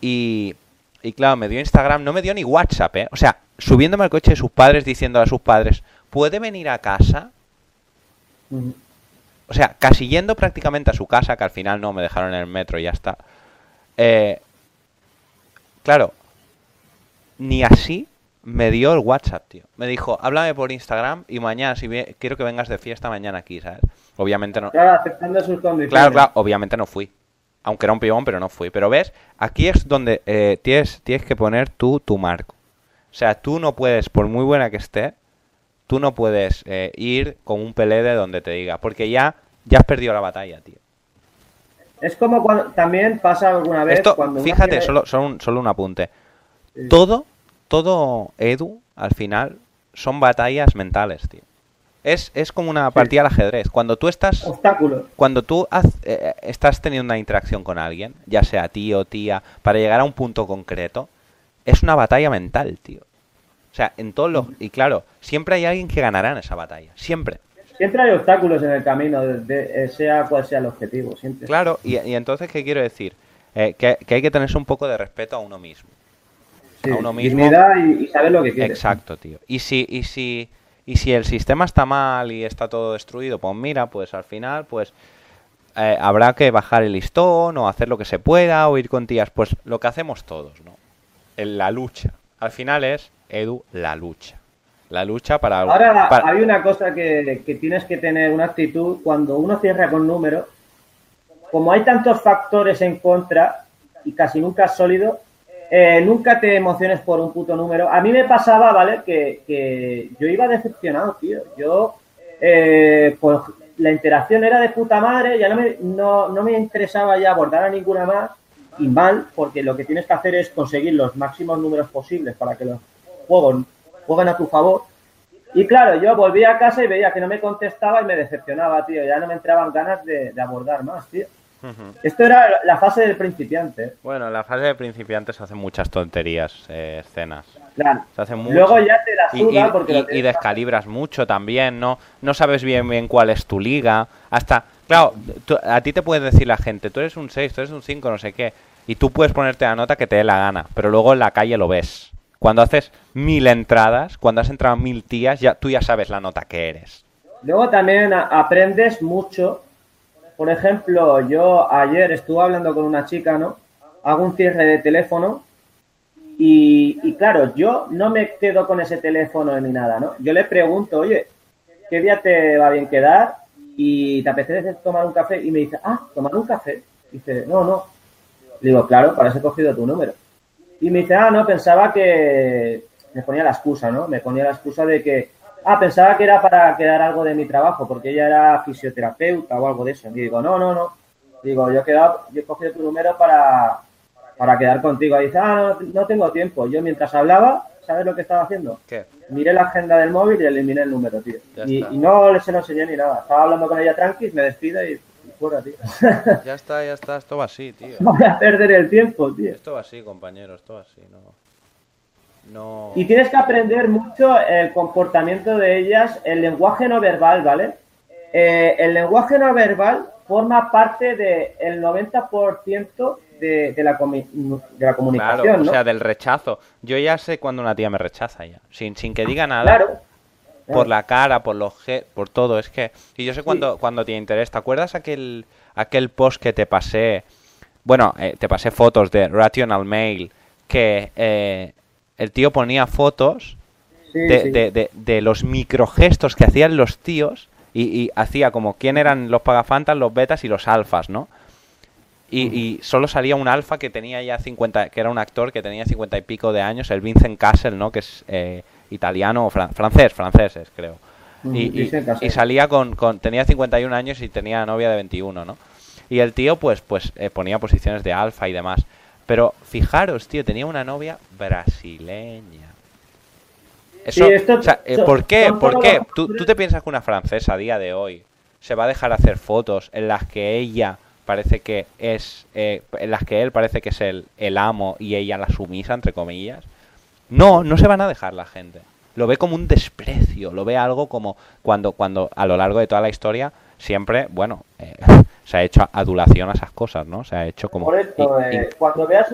Y, y claro, me dio Instagram, no me dio ni WhatsApp, ¿eh? O sea, subiéndome al coche de sus padres, diciendo a sus padres, ¿puede venir a casa? O sea, casi yendo prácticamente a su casa, que al final no, me dejaron en el metro y ya está. Eh, claro, ni así me dio el WhatsApp, tío. Me dijo, háblame por Instagram y mañana, si quiero que vengas de fiesta mañana aquí, ¿sabes? Obviamente no. Claro, aceptando sus condiciones. Claro, claro, obviamente no fui. Aunque era un pibón, pero no fui. Pero ves, aquí es donde eh, tienes, tienes que poner tú tu marco. O sea, tú no puedes, por muy buena que esté, tú no puedes eh, ir con un pelé de donde te diga. Porque ya, ya has perdido la batalla, tío. Es como cuando también pasa alguna vez Esto, cuando fíjate, solo, solo, un, solo un apunte. Sí. Todo, todo Edu, al final, son batallas mentales, tío. Es, es como una partida al ajedrez. Cuando tú estás obstáculos. cuando tú haz- eh, estás teniendo una interacción con alguien, ya sea tío o tía, para llegar a un punto concreto, es una batalla mental, tío. O sea, en todos los... Y claro, siempre hay alguien que ganará en esa batalla. Siempre. Siempre hay obstáculos en el camino, de- de- eh, sea cual sea el objetivo, siempre. Claro, y, y entonces, ¿qué quiero decir? Eh, que, que hay que tenerse un poco de respeto a uno mismo. Sí, a uno mismo. dignidad y, y saber lo que quieres. Exacto, tío. Y si, y si, y si el sistema está mal y está todo destruido, pues mira, pues al final, pues eh, habrá que bajar el listón o hacer lo que se pueda o ir con tías, pues lo que hacemos todos, ¿no? En la lucha. Al final es, Edu, la lucha. La lucha para... Ahora para- hay una cosa que, que tienes que tener una actitud cuando uno cierra con números. Como hay tantos factores en contra y casi nunca es sólido, eh, nunca te emociones por un puto número. A mí me pasaba, ¿vale? Que, que yo iba decepcionado, tío. Yo, eh, pues la interacción era de puta madre, ya no me, no, no me interesaba ya abordar a ninguna más y mal, porque lo que tienes que hacer es conseguir los máximos números posibles para que los juegos jueguen a tu favor. Y claro, yo volví a casa y veía que no me contestaba y me decepcionaba, tío. Ya no me entraban ganas de, de abordar más, tío. Esto era la fase del principiante. Bueno, en la fase de principiantes se hacen muchas tonterías, eh, escenas. Claro. Se hace mucho. Luego ya te la suda y- porque y- descalibras mucho también, ¿no? No sabes bien bien cuál es tu liga. Hasta, claro, tú- a ti te puede decir la gente, tú eres un 6, tú eres un 5, no sé qué. Y tú puedes ponerte la nota que te dé la gana, pero luego en la calle lo ves. Cuando haces mil entradas, cuando has entrado mil tías, ya tú ya sabes la nota que eres. Luego también aprendes mucho. Por ejemplo, yo ayer estuve hablando con una chica, ¿no? Hago un cierre de teléfono y, y claro, yo no me quedo con ese teléfono ni nada, ¿no? Yo le pregunto, oye, ¿qué día te va bien quedar? Y te apetece tomar un café y me dice, ah, tomar un café. Dice, no, no. Le digo, claro, para eso he cogido tu número. Y me dice, ah, no, pensaba que... Me ponía la excusa, ¿no? Me ponía la excusa de que, ah, pensaba que era para quedar algo de mi trabajo, porque ella era fisioterapeuta o algo de eso. Y digo, no, no, no. Digo, yo he, quedado, yo he cogido tu número para, para quedar contigo. Y dice, ah, no, no tengo tiempo. Yo mientras hablaba, ¿sabes lo que estaba haciendo? ¿Qué? Miré la agenda del móvil y eliminé el número, tío. Y, y no se lo enseñé ni nada. Estaba hablando con ella tranqui, me despido y, y fuera, tío. Ya está, ya está, esto va así, tío. voy a perder el tiempo, tío. Esto va así, compañero, esto va así, no. No. Y tienes que aprender mucho el comportamiento de ellas, el lenguaje no verbal, ¿vale? Eh, el lenguaje no verbal forma parte del 90% de, de, la de la comunicación, Claro, o ¿no? sea, del rechazo. Yo ya sé cuando una tía me rechaza ya. Sin, sin que diga nada. claro. Por la cara, por los por todo. Es que. Y yo sé cuando, cuando tiene interés. ¿Te acuerdas aquel, aquel post que te pasé? Bueno, eh, te pasé fotos de Rational Mail. Que eh, el tío ponía fotos Sí, de, sí. de- de- de los microgestos que hacían los tíos y, y hacía como quién eran los pagafantas, los betas y los alfas, ¿no? y, solo salía un alfa que tenía ya 50, que era un actor que tenía 50 y pico de años, el Vincent Castle, ¿no? Que es eh, italiano o francés, franceses, creo. Mm, y, y, salía con, con, tenía 51 años y tenía novia de 21, ¿no? Y el tío, pues, pues eh, ponía posiciones de alfa y demás. Pero fijaros, tío, tenía una novia brasileña. Eso, eh, ¿Por qué? ¿Por qué? ¿Tú, ¿Tú te piensas que una francesa a día de hoy se va a dejar hacer fotos en las que ella parece que es eh, en las que él parece que es el, el amo y ella la sumisa entre comillas no no se van a dejar la gente lo ve como un desprecio lo ve algo como cuando cuando a lo largo de toda la historia siempre bueno eh, se ha hecho adulación a esas cosas no se ha hecho como por esto eh, cuando veas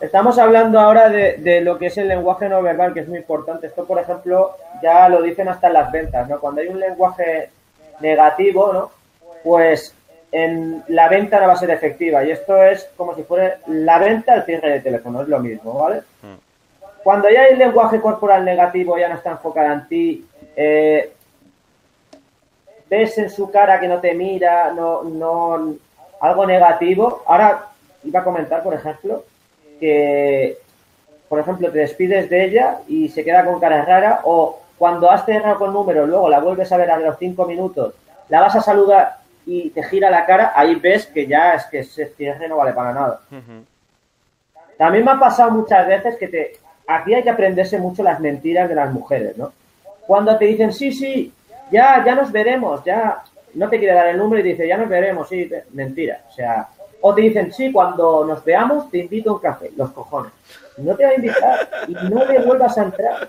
estamos hablando ahora de, de, lo que es el lenguaje no verbal que es muy importante esto por ejemplo ya lo dicen hasta en las ventas no cuando hay un lenguaje negativo no pues en la venta no va a ser efectiva. Y esto es como si fuera la venta al cierre de teléfono, es lo mismo, ¿vale? Mm. Cuando ya hay lenguaje corporal negativo, ya no está enfocado en ti, eh, ves en su cara que no te mira, no, no, algo negativo. Ahora iba a comentar, por ejemplo, que, por ejemplo, te despides de ella y se queda con cara rara, o cuando has cerrado con número, luego la vuelves a ver a los cinco minutos, la vas a saludar y te gira la cara, ahí ves que ya es que ese cierre no vale para nada. También me ha pasado muchas veces que te aquí hay que aprenderse mucho las mentiras de las mujeres, ¿no? Cuando te dicen, sí, sí, ya, ya nos veremos, ya no te quiere dar el número y dice, ya nos veremos, sí, mentira. O sea, o te dicen, sí, cuando nos veamos te invito a un café, los cojones. No te va a invitar y no le vuelvas a entrar.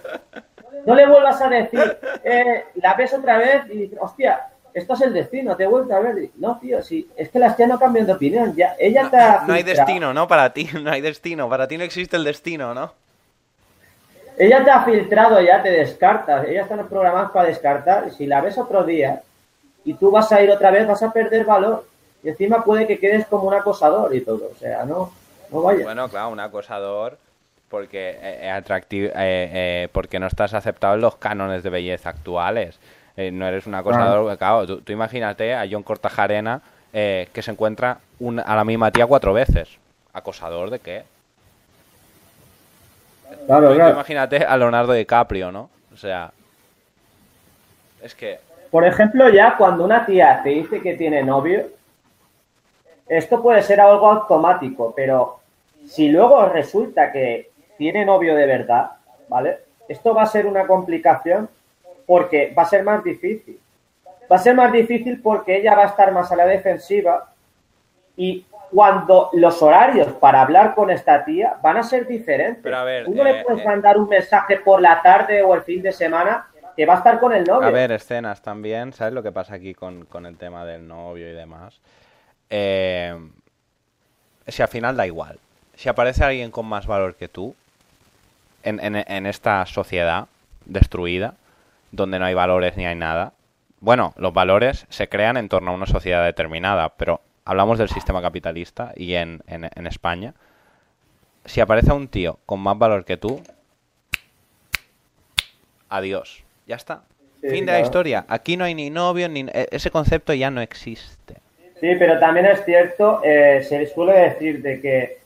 No le vuelvas a decir, eh, la ves otra vez y dices, hostia, esto es el destino, te he vuelto a ver. No, tío, sí, es que las tías no cambian de opinión. Ya, ella no, no hay destino, ¿no? Para ti, no hay destino. Para ti no existe el destino, ¿no? Ella te ha filtrado, ya te descartas. Ella está programadas para descartar. Si la ves otro día y tú vas a ir otra vez, vas a perder valor. Y encima puede que quedes como un acosador y todo. O sea, no, no vaya. Bueno, claro, un acosador porque eh, eh, atractivo, eh, porque no estás aceptado en los cánones de belleza actuales. Eh, no eres un acosador. Claro, tú, imagínate a John Cortajarena eh, que se encuentra a la misma tía cuatro veces. ¿Acosador de qué? Claro, Imagínate a Leonardo DiCaprio, ¿no? O sea, es que... Por ejemplo, ya cuando una tía te dice que tiene novio, esto puede ser algo automático, pero si luego resulta que tiene novio de verdad, ¿vale? Esto va a ser una complicación porque va a ser más difícil. Va a ser más difícil porque ella va a estar más a la defensiva y cuando los horarios para hablar con esta tía van a ser diferentes. Pero a ver, Uno le eh, puedes eh. mandar un mensaje por la tarde o el fin de semana que va a estar con el novio. A ver, escenas también, ¿sabes lo que pasa aquí con, el tema del novio y demás? Eh, si al final da igual. Si aparece alguien con más valor que tú en, en esta sociedad destruida, donde no hay valores ni hay nada. Bueno, los valores se crean en torno a una sociedad determinada, pero hablamos del sistema capitalista y en, en, España. Si aparece un tío con más valor que tú, adiós. Ya está. fin de la historia. Aquí no hay ni novio, ni ese concepto ya no existe. Sí, pero también es cierto, eh, se suele decir de que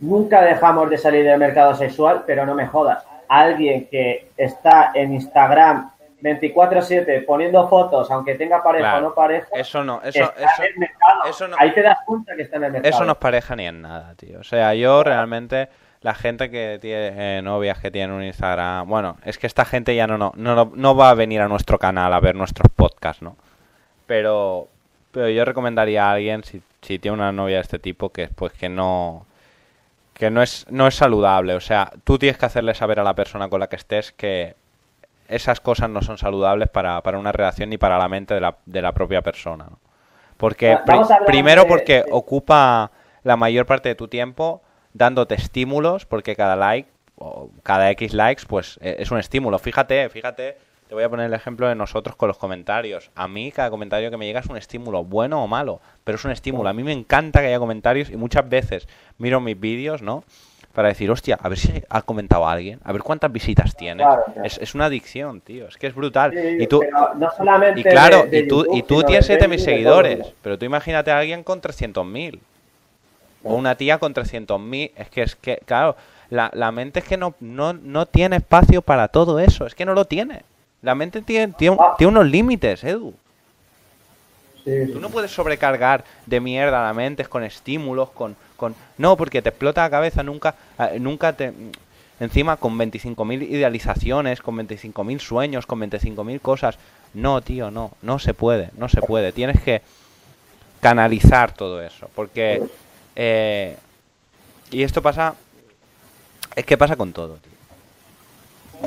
nunca dejamos de salir del mercado sexual, pero no me jodas. Alguien que está en Instagram 24-7 poniendo fotos, aunque tenga pareja o no pareja. Eso no, eso, eso, Ahí te das cuenta que está en el mercado. Eso no es pareja ni en nada, tío. O sea, yo realmente, la gente que tiene eh, novias que tienen un Instagram, bueno, es que esta gente ya no, no, no, no va a venir a nuestro canal a ver nuestros podcasts, ¿no? Pero, pero yo recomendaría a alguien, si, si tiene una novia de este tipo, que pues que no que no es, no es saludable. O sea, tú tienes que hacerle saber a la persona con la que estés que esas cosas no son saludables para, para una relación ni para la mente de la, de la propia persona. Porque primero porque ocupa la mayor parte de tu tiempo dándote estímulos, porque cada like o cada X likes pues e, es un estímulo. Fíjate, fíjate, te voy a poner el ejemplo de nosotros con los comentarios. A mí cada comentario que me llega es un estímulo, bueno o malo, pero es un estímulo. A mí me encanta que haya comentarios y muchas veces miro mis vídeos, ¿no? Para decir, hostia, a ver si ha comentado alguien, a ver cuántas visitas tiene. Es, una adicción, tío, es que es brutal. y tú, solamente y claro, y tú, y tú tienes 7.000 seguidores, pero tú imagínate a alguien con 300.000. O una tía con 300.000. Es que, es que, claro, la, la mente es que no, no, no tiene espacio para todo eso. Es que no lo tiene. La mente tiene, tiene, Ah. tiene unos límites, Edu. Sí, Tú no puedes sobrecargar de mierda la mente con estímulos, con, con... No, porque te explota la cabeza, nunca, eh, nunca te... Encima con 25.000 idealizaciones, con 25.000 sueños, con 25.000 cosas. No, tío, no, no se puede, no se puede. Tienes que canalizar todo eso, porque... eh, y esto pasa... Es que pasa con todo.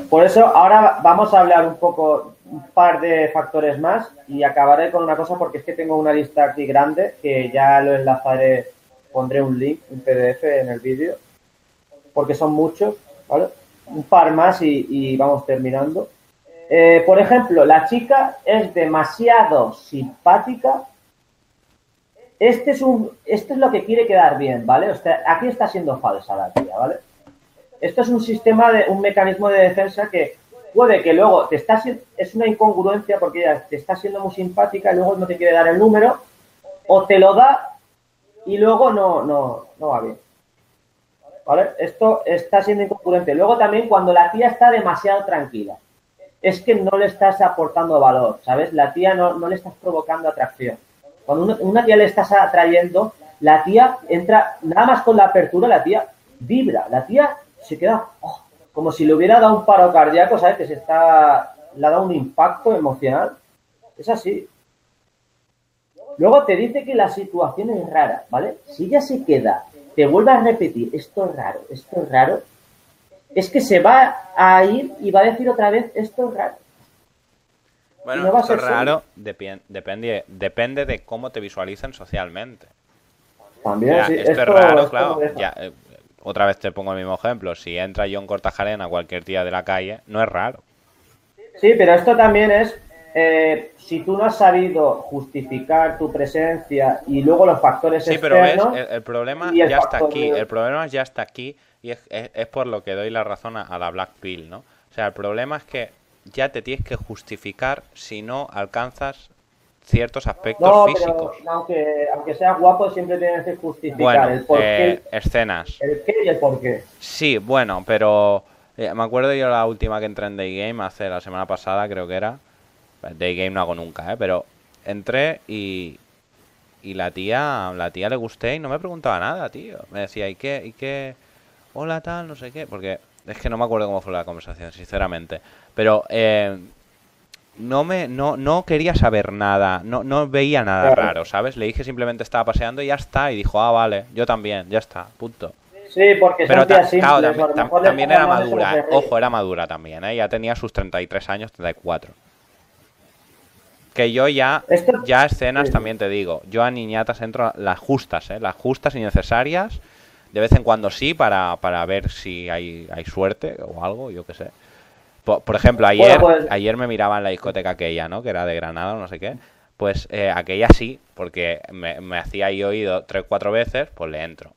Por eso ahora vamos a hablar un poco, un par de factores más y acabaré con una cosa porque es que tengo una lista aquí grande que ya lo enlazaré, pondré un link, un PDF en el vídeo, porque son muchos, ¿vale? Un par más y, vamos terminando. Eh, por ejemplo, la chica es demasiado simpática. Este es un, esto es lo que quiere quedar bien, ¿vale? O sea, aquí está siendo falsa la tía, ¿vale? Esto es un sistema de un mecanismo de defensa que puede que luego te está es una incongruencia porque ella te está siendo muy simpática y luego no te quiere dar el número o te lo da y luego no no no va bien. ¿Vale? Esto está siendo incongruente. Luego también cuando la tía está demasiado tranquila. Es que no le estás aportando valor, ¿sabes? La tía no, no le estás provocando atracción. Cuando una, tía le estás atrayendo, la tía entra, nada más con la apertura, la tía vibra, la tía se queda oh, como si le hubiera dado un paro cardíaco, ¿sabes? Que se está, le ha dado un impacto emocional. Es así. Luego te dice que la situación es rara, ¿vale? Si ella se queda, te vuelve a repetir, esto es raro, esto es raro, es que se va a ir y va a decir otra vez, esto es raro. Bueno, Y no va a esto ser es raro, depende, depende de cómo te visualicen socialmente. También, Ya, sí, esto, es raro, esto claro. ya, eh, otra vez te pongo el mismo ejemplo. Si entra John Cortajarena cualquier día de la calle, no es raro. Sí, pero esto también es, eh, si tú no has sabido justificar tu presencia y luego los factores Sí, pero ves, externos, el, el problema el ya está aquí. de- El problema ya está aquí y es, es- es por lo que doy la razón a, a la Black Pill, ¿no? O sea, el problema es que ya te tienes que justificar si no alcanzas ciertos aspectos no, físicos. pero aunque, aunque seas guapo siempre tienes que justificar Bueno, el por eh, escenas. el qué y el por qué. Sí, bueno, pero eh, me acuerdo yo la última que entré en Day Game hace la semana pasada, creo que era. Day Game no hago nunca, ¿eh? Pero entré y y la tía, la tía le gusté y no me preguntaba nada, tío. Me decía, ¿y qué? ¿Y qué? Hola, tal, no sé qué. Porque es que no me acuerdo cómo fue la conversación, sinceramente. Pero eh, no me no, no quería saber nada, no, no veía nada Claro. raro, ¿sabes? Le dije simplemente estaba paseando y ya está. Y dijo, ah, vale, yo también, ya está, punto. Sí, porque Pero ta- tías claro, simples, también, tam- era madura, ojo, era madura también, ¿eh? ya tenía sus 33 años, 34. Que yo ya, Esto- ya escenas sí. también te digo, yo a niñatas entro las justas, ¿eh? las justas y necesarias, de vez en cuando sí, para, para ver si hay, hay suerte o algo, yo qué sé. Por, por ejemplo, ayer, pues- ayer me miraba en la discoteca aquella, ¿no? Que era de Granada o no sé qué. Pues eh, aquella sí, porque me, me hacía ahí oído tres, cuatro veces, pues le entro.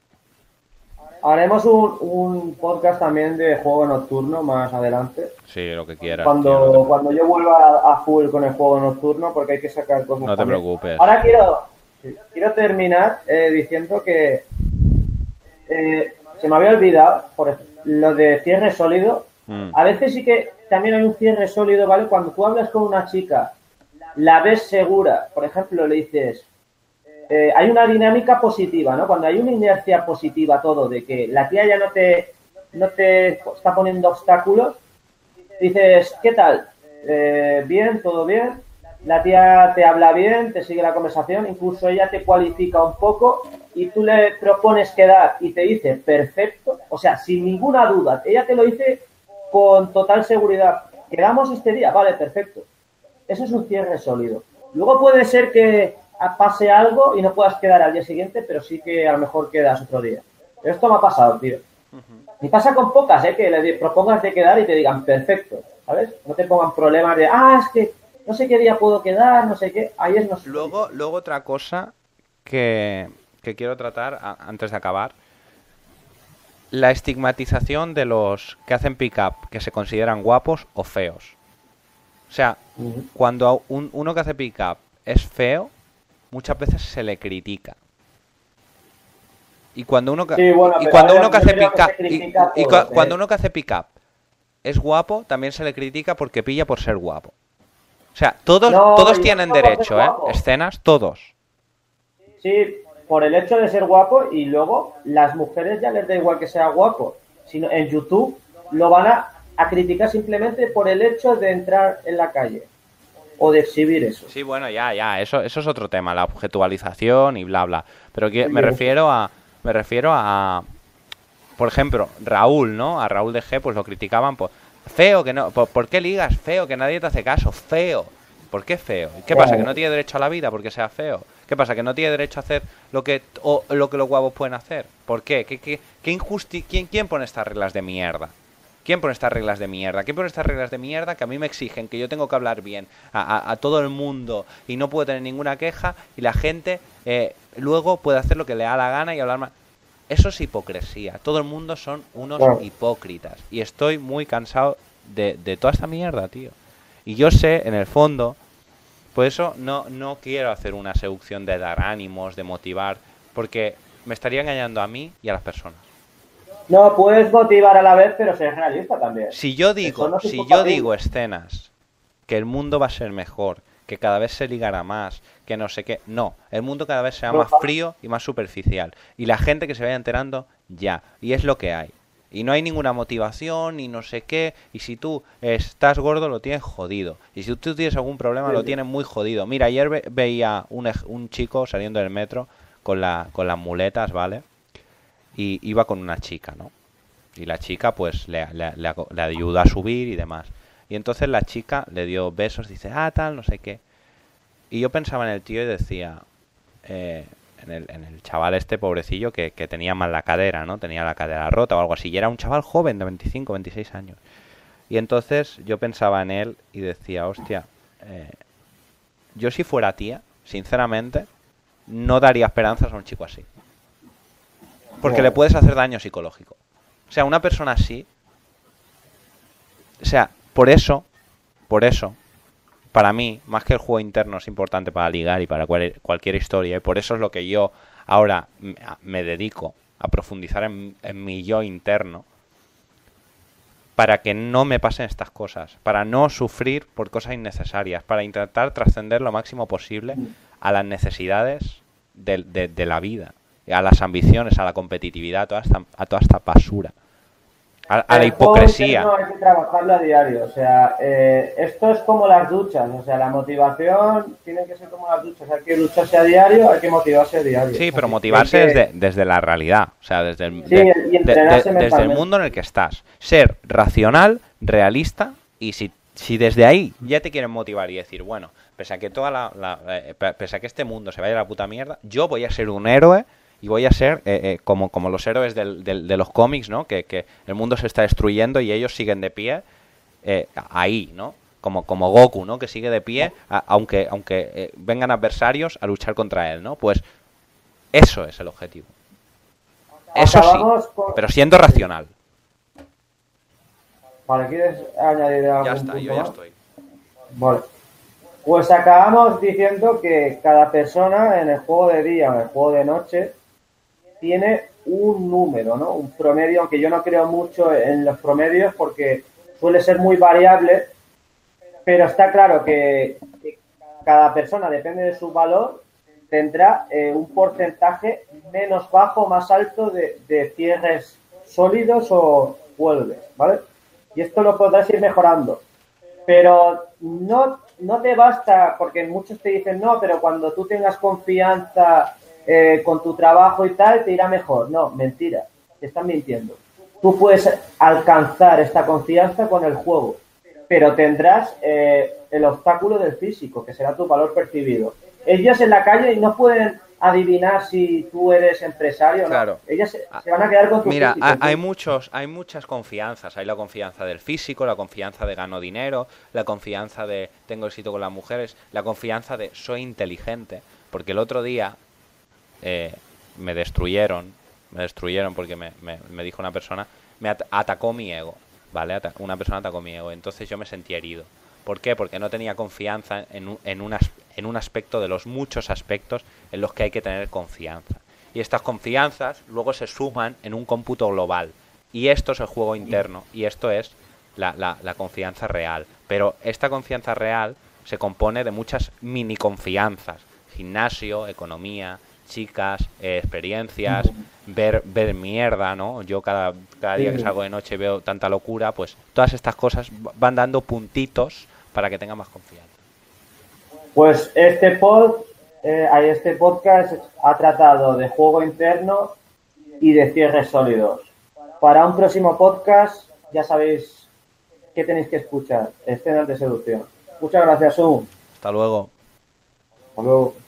Haremos un, un podcast también de juego nocturno más adelante. Sí, lo que quieras. tío, no Cuando, cuando yo vuelva a, a full con el juego nocturno, porque hay que sacar cosas. No te también. preocupes. Ahora quiero, quiero terminar eh, diciendo que eh, se me había olvidado por lo de cierre sólido. Mm. A veces sí que también hay un cierre sólido, ¿vale? Cuando tú hablas con una chica, la ves segura, por ejemplo, le dices, eh, hay una dinámica positiva, ¿no? Cuando hay una inercia positiva todo, de que la tía ya no te, no te está poniendo obstáculos, dices, ¿qué tal? Eh, bien, todo bien. La tía te habla bien, te sigue la conversación, incluso ella te cualifica un poco y tú le propones quedar y te dice perfecto, o sea, sin ninguna duda, ella te lo dice con total seguridad. Quedamos este día, vale, perfecto. Eso es un cierre sólido. Luego puede ser que pase algo y no puedas quedar al día siguiente, pero sí que a lo mejor quedas otro día. Pero esto me ha pasado, tío. Y pasa con pocas, ¿eh? Que le propongas de quedar y te digan perfecto, ¿sabes? No te pongan problemas de, ah, es que no sé qué día puedo quedar, no sé qué. Ahí es no sé. Luego, luego otra cosa que, que quiero tratar a- antes de acabar. La estigmatización de los que hacen pick-up, que se consideran guapos o feos. O sea, cuando un- uno que hace pick-up es feo, muchas veces se le critica. Y cuando uno, ca- Sí, bueno, y pero cuando uno que hace pick-up, se y, todos, cuando ¿eh? uno que hace pick-up es guapo, también se le critica porque pilla por ser guapo. O sea, todos, No, todos tienen no derecho, ¿eh? Escenas, todos. Sí, por el hecho de ser guapo y luego las mujeres ya les da igual que sea guapo, sino en YouTube lo van a, a criticar simplemente por el hecho de entrar en la calle o de exhibir eso. Sí, bueno, ya, ya, eso, eso es otro tema, la objetualización y bla, bla. Pero que, me refiero a, me refiero a, por ejemplo, Raúl, ¿no? A Raúl de G, pues lo criticaban por, feo que no, por, ¿por qué ligas? Feo, que nadie te hace caso, feo. ¿Por qué feo? ¿Y ¿Qué pasa? ¿Que no tiene derecho a la vida porque sea feo? ¿Qué pasa? ¿Que no tiene derecho a hacer lo que, o, lo que los guapos pueden hacer? ¿Por qué? ¿Qué, qué, qué injusti- quién, ¿Quién pone estas reglas de mierda? ¿Quién pone estas reglas de mierda? ¿Quién pone estas reglas de mierda que a mí me exigen que yo tengo que hablar bien a, a- a todo el mundo y no puedo tener ninguna queja y la gente eh, luego puede hacer lo que le da la gana y hablar mal? Eso es hipocresía. Todo el mundo son unos hipócritas. Y estoy muy cansado de, de toda esta mierda, tío. Y yo sé, en el fondo, por eso no, no quiero hacer una seducción de dar ánimos, de motivar, porque me estaría engañando a mí y a las personas. No, puedes motivar a la vez, pero ser realista también. Si yo digo, no si yo digo escenas, que el mundo va a ser mejor, que cada vez se ligará más, que no sé qué, no, el mundo cada vez será No, más frío y más superficial. Y la gente que se vaya enterando, ya. Y es lo que hay. Y no hay ninguna motivación, ni no sé qué. Y si tú estás gordo, lo tienes jodido. Y si tú tienes algún problema, Sí, lo tienes muy jodido. Mira, ayer ve- veía un, un chico saliendo del metro con, la, con las muletas, ¿vale? Y iba con una chica, ¿no? Y la chica, pues, le, le, le ayuda a subir y demás. Y entonces la chica le dio besos, dice, ah, tal, no sé qué. Y yo pensaba en el tío y decía, eh, en, el, en el chaval este pobrecillo que, que tenía mal la cadera, ¿no? Tenía la cadera rota o algo así. Y era un chaval joven de 25, 26 años. Y entonces yo pensaba en él y decía, hostia, eh, yo si fuera tía, sinceramente, no daría esperanzas a un chico así. Porque le puedes hacer daño psicológico. O sea, una persona así. O sea, por eso, por eso, para mí, más que el juego interno es importante para ligar y para cual- cualquier historia. Y por eso es lo que yo ahora me dedico a profundizar en, en mi yo interno. Para que no me pasen estas cosas. Para no sufrir por cosas innecesarias. Para intentar trascender lo máximo posible a las necesidades de, de- de la vida. A las ambiciones, a la competitividad, a toda esta, a toda esta basura. A, a la juego hipocresía. interno hay que trabajarlo a diario. O sea, eh, esto es como las duchas. O sea, la motivación tiene que ser como las duchas. Hay que ducharse a diario, hay que motivarse a diario. Sí, pero motivarse que- desde, desde la realidad, o sea, desde el, Sí, de- y de- entrenarse de- desde el mundo en el que estás. Ser racional, realista y si, si desde ahí ya te quieren motivar y decir, bueno, pese a que toda la, la- eh, pe- pese a que este mundo se vaya a la puta mierda, yo voy a ser un héroe y voy a ser eh, eh, como, como los héroes del- del- de los cómics, ¿no? Que, que el mundo se está destruyendo y ellos siguen de pie eh, ahí, ¿no? Como, como Goku, ¿no? Que sigue de pie, a- aunque, aunque eh, vengan adversarios a luchar contra él, ¿no? Pues eso es el objetivo. Eso sí, pero siendo racional. Vale, ¿quieres añadir algo? Ya está, yo ya estoy. Vale. Pues acabamos diciendo que cada persona en el juego de día o en el juego de noche tiene un número, ¿no? Un promedio, aunque yo no creo mucho en los promedios porque suele ser muy variable, pero está claro que, cada persona, depende de su valor, tendrá eh, un porcentaje menos bajo, más alto de, de cierres sólidos o vuelves, ¿vale? Y esto lo podrás ir mejorando. Pero no, no te basta, porque muchos te dicen, no, pero cuando tú tengas confianza eh, con tu trabajo y tal, te irá mejor. No, mentira, te están mintiendo. Tú puedes alcanzar esta confianza con el juego, pero tendrás eh, el obstáculo del físico, que será tu valor percibido. Ellos en la calle no pueden adivinar si tú eres empresario o no. Claro. Ellas se, se van a quedar con tu Mira, físico. hay, hay muchos, hay muchas confianzas. Hay la confianza del físico, la confianza de gano dinero, la confianza de tengo éxito con las mujeres, la confianza de soy inteligente. Porque el otro día eh, me destruyeron, me destruyeron porque me, me- dijo una persona, me at- atacó mi ego, ¿vale? Una persona atacó mi ego, entonces yo me sentí herido. ¿Por qué? Porque no tenía confianza en un, en, un en un aspecto de los muchos aspectos en los que hay que tener confianza. y estas confianzas luego se suman en un cómputo global. Y esto es el juego interno y esto es la, la, confianza real. Pero esta confianza real se compone de muchas mini confianzas. Gimnasio, economía, chicas, eh, experiencias, ver, ver mierda, ¿no? Yo cada, cada día que salgo de noche veo tanta locura, pues todas estas cosas van dando puntitos para que tenga más confianza. Pues este pod, eh, este podcast ha tratado de juego interno y de cierres sólidos. Para un próximo podcast, ya sabéis qué tenéis que escuchar, escenas de seducción. Muchas gracias, Zoom. Hasta luego. Hasta luego.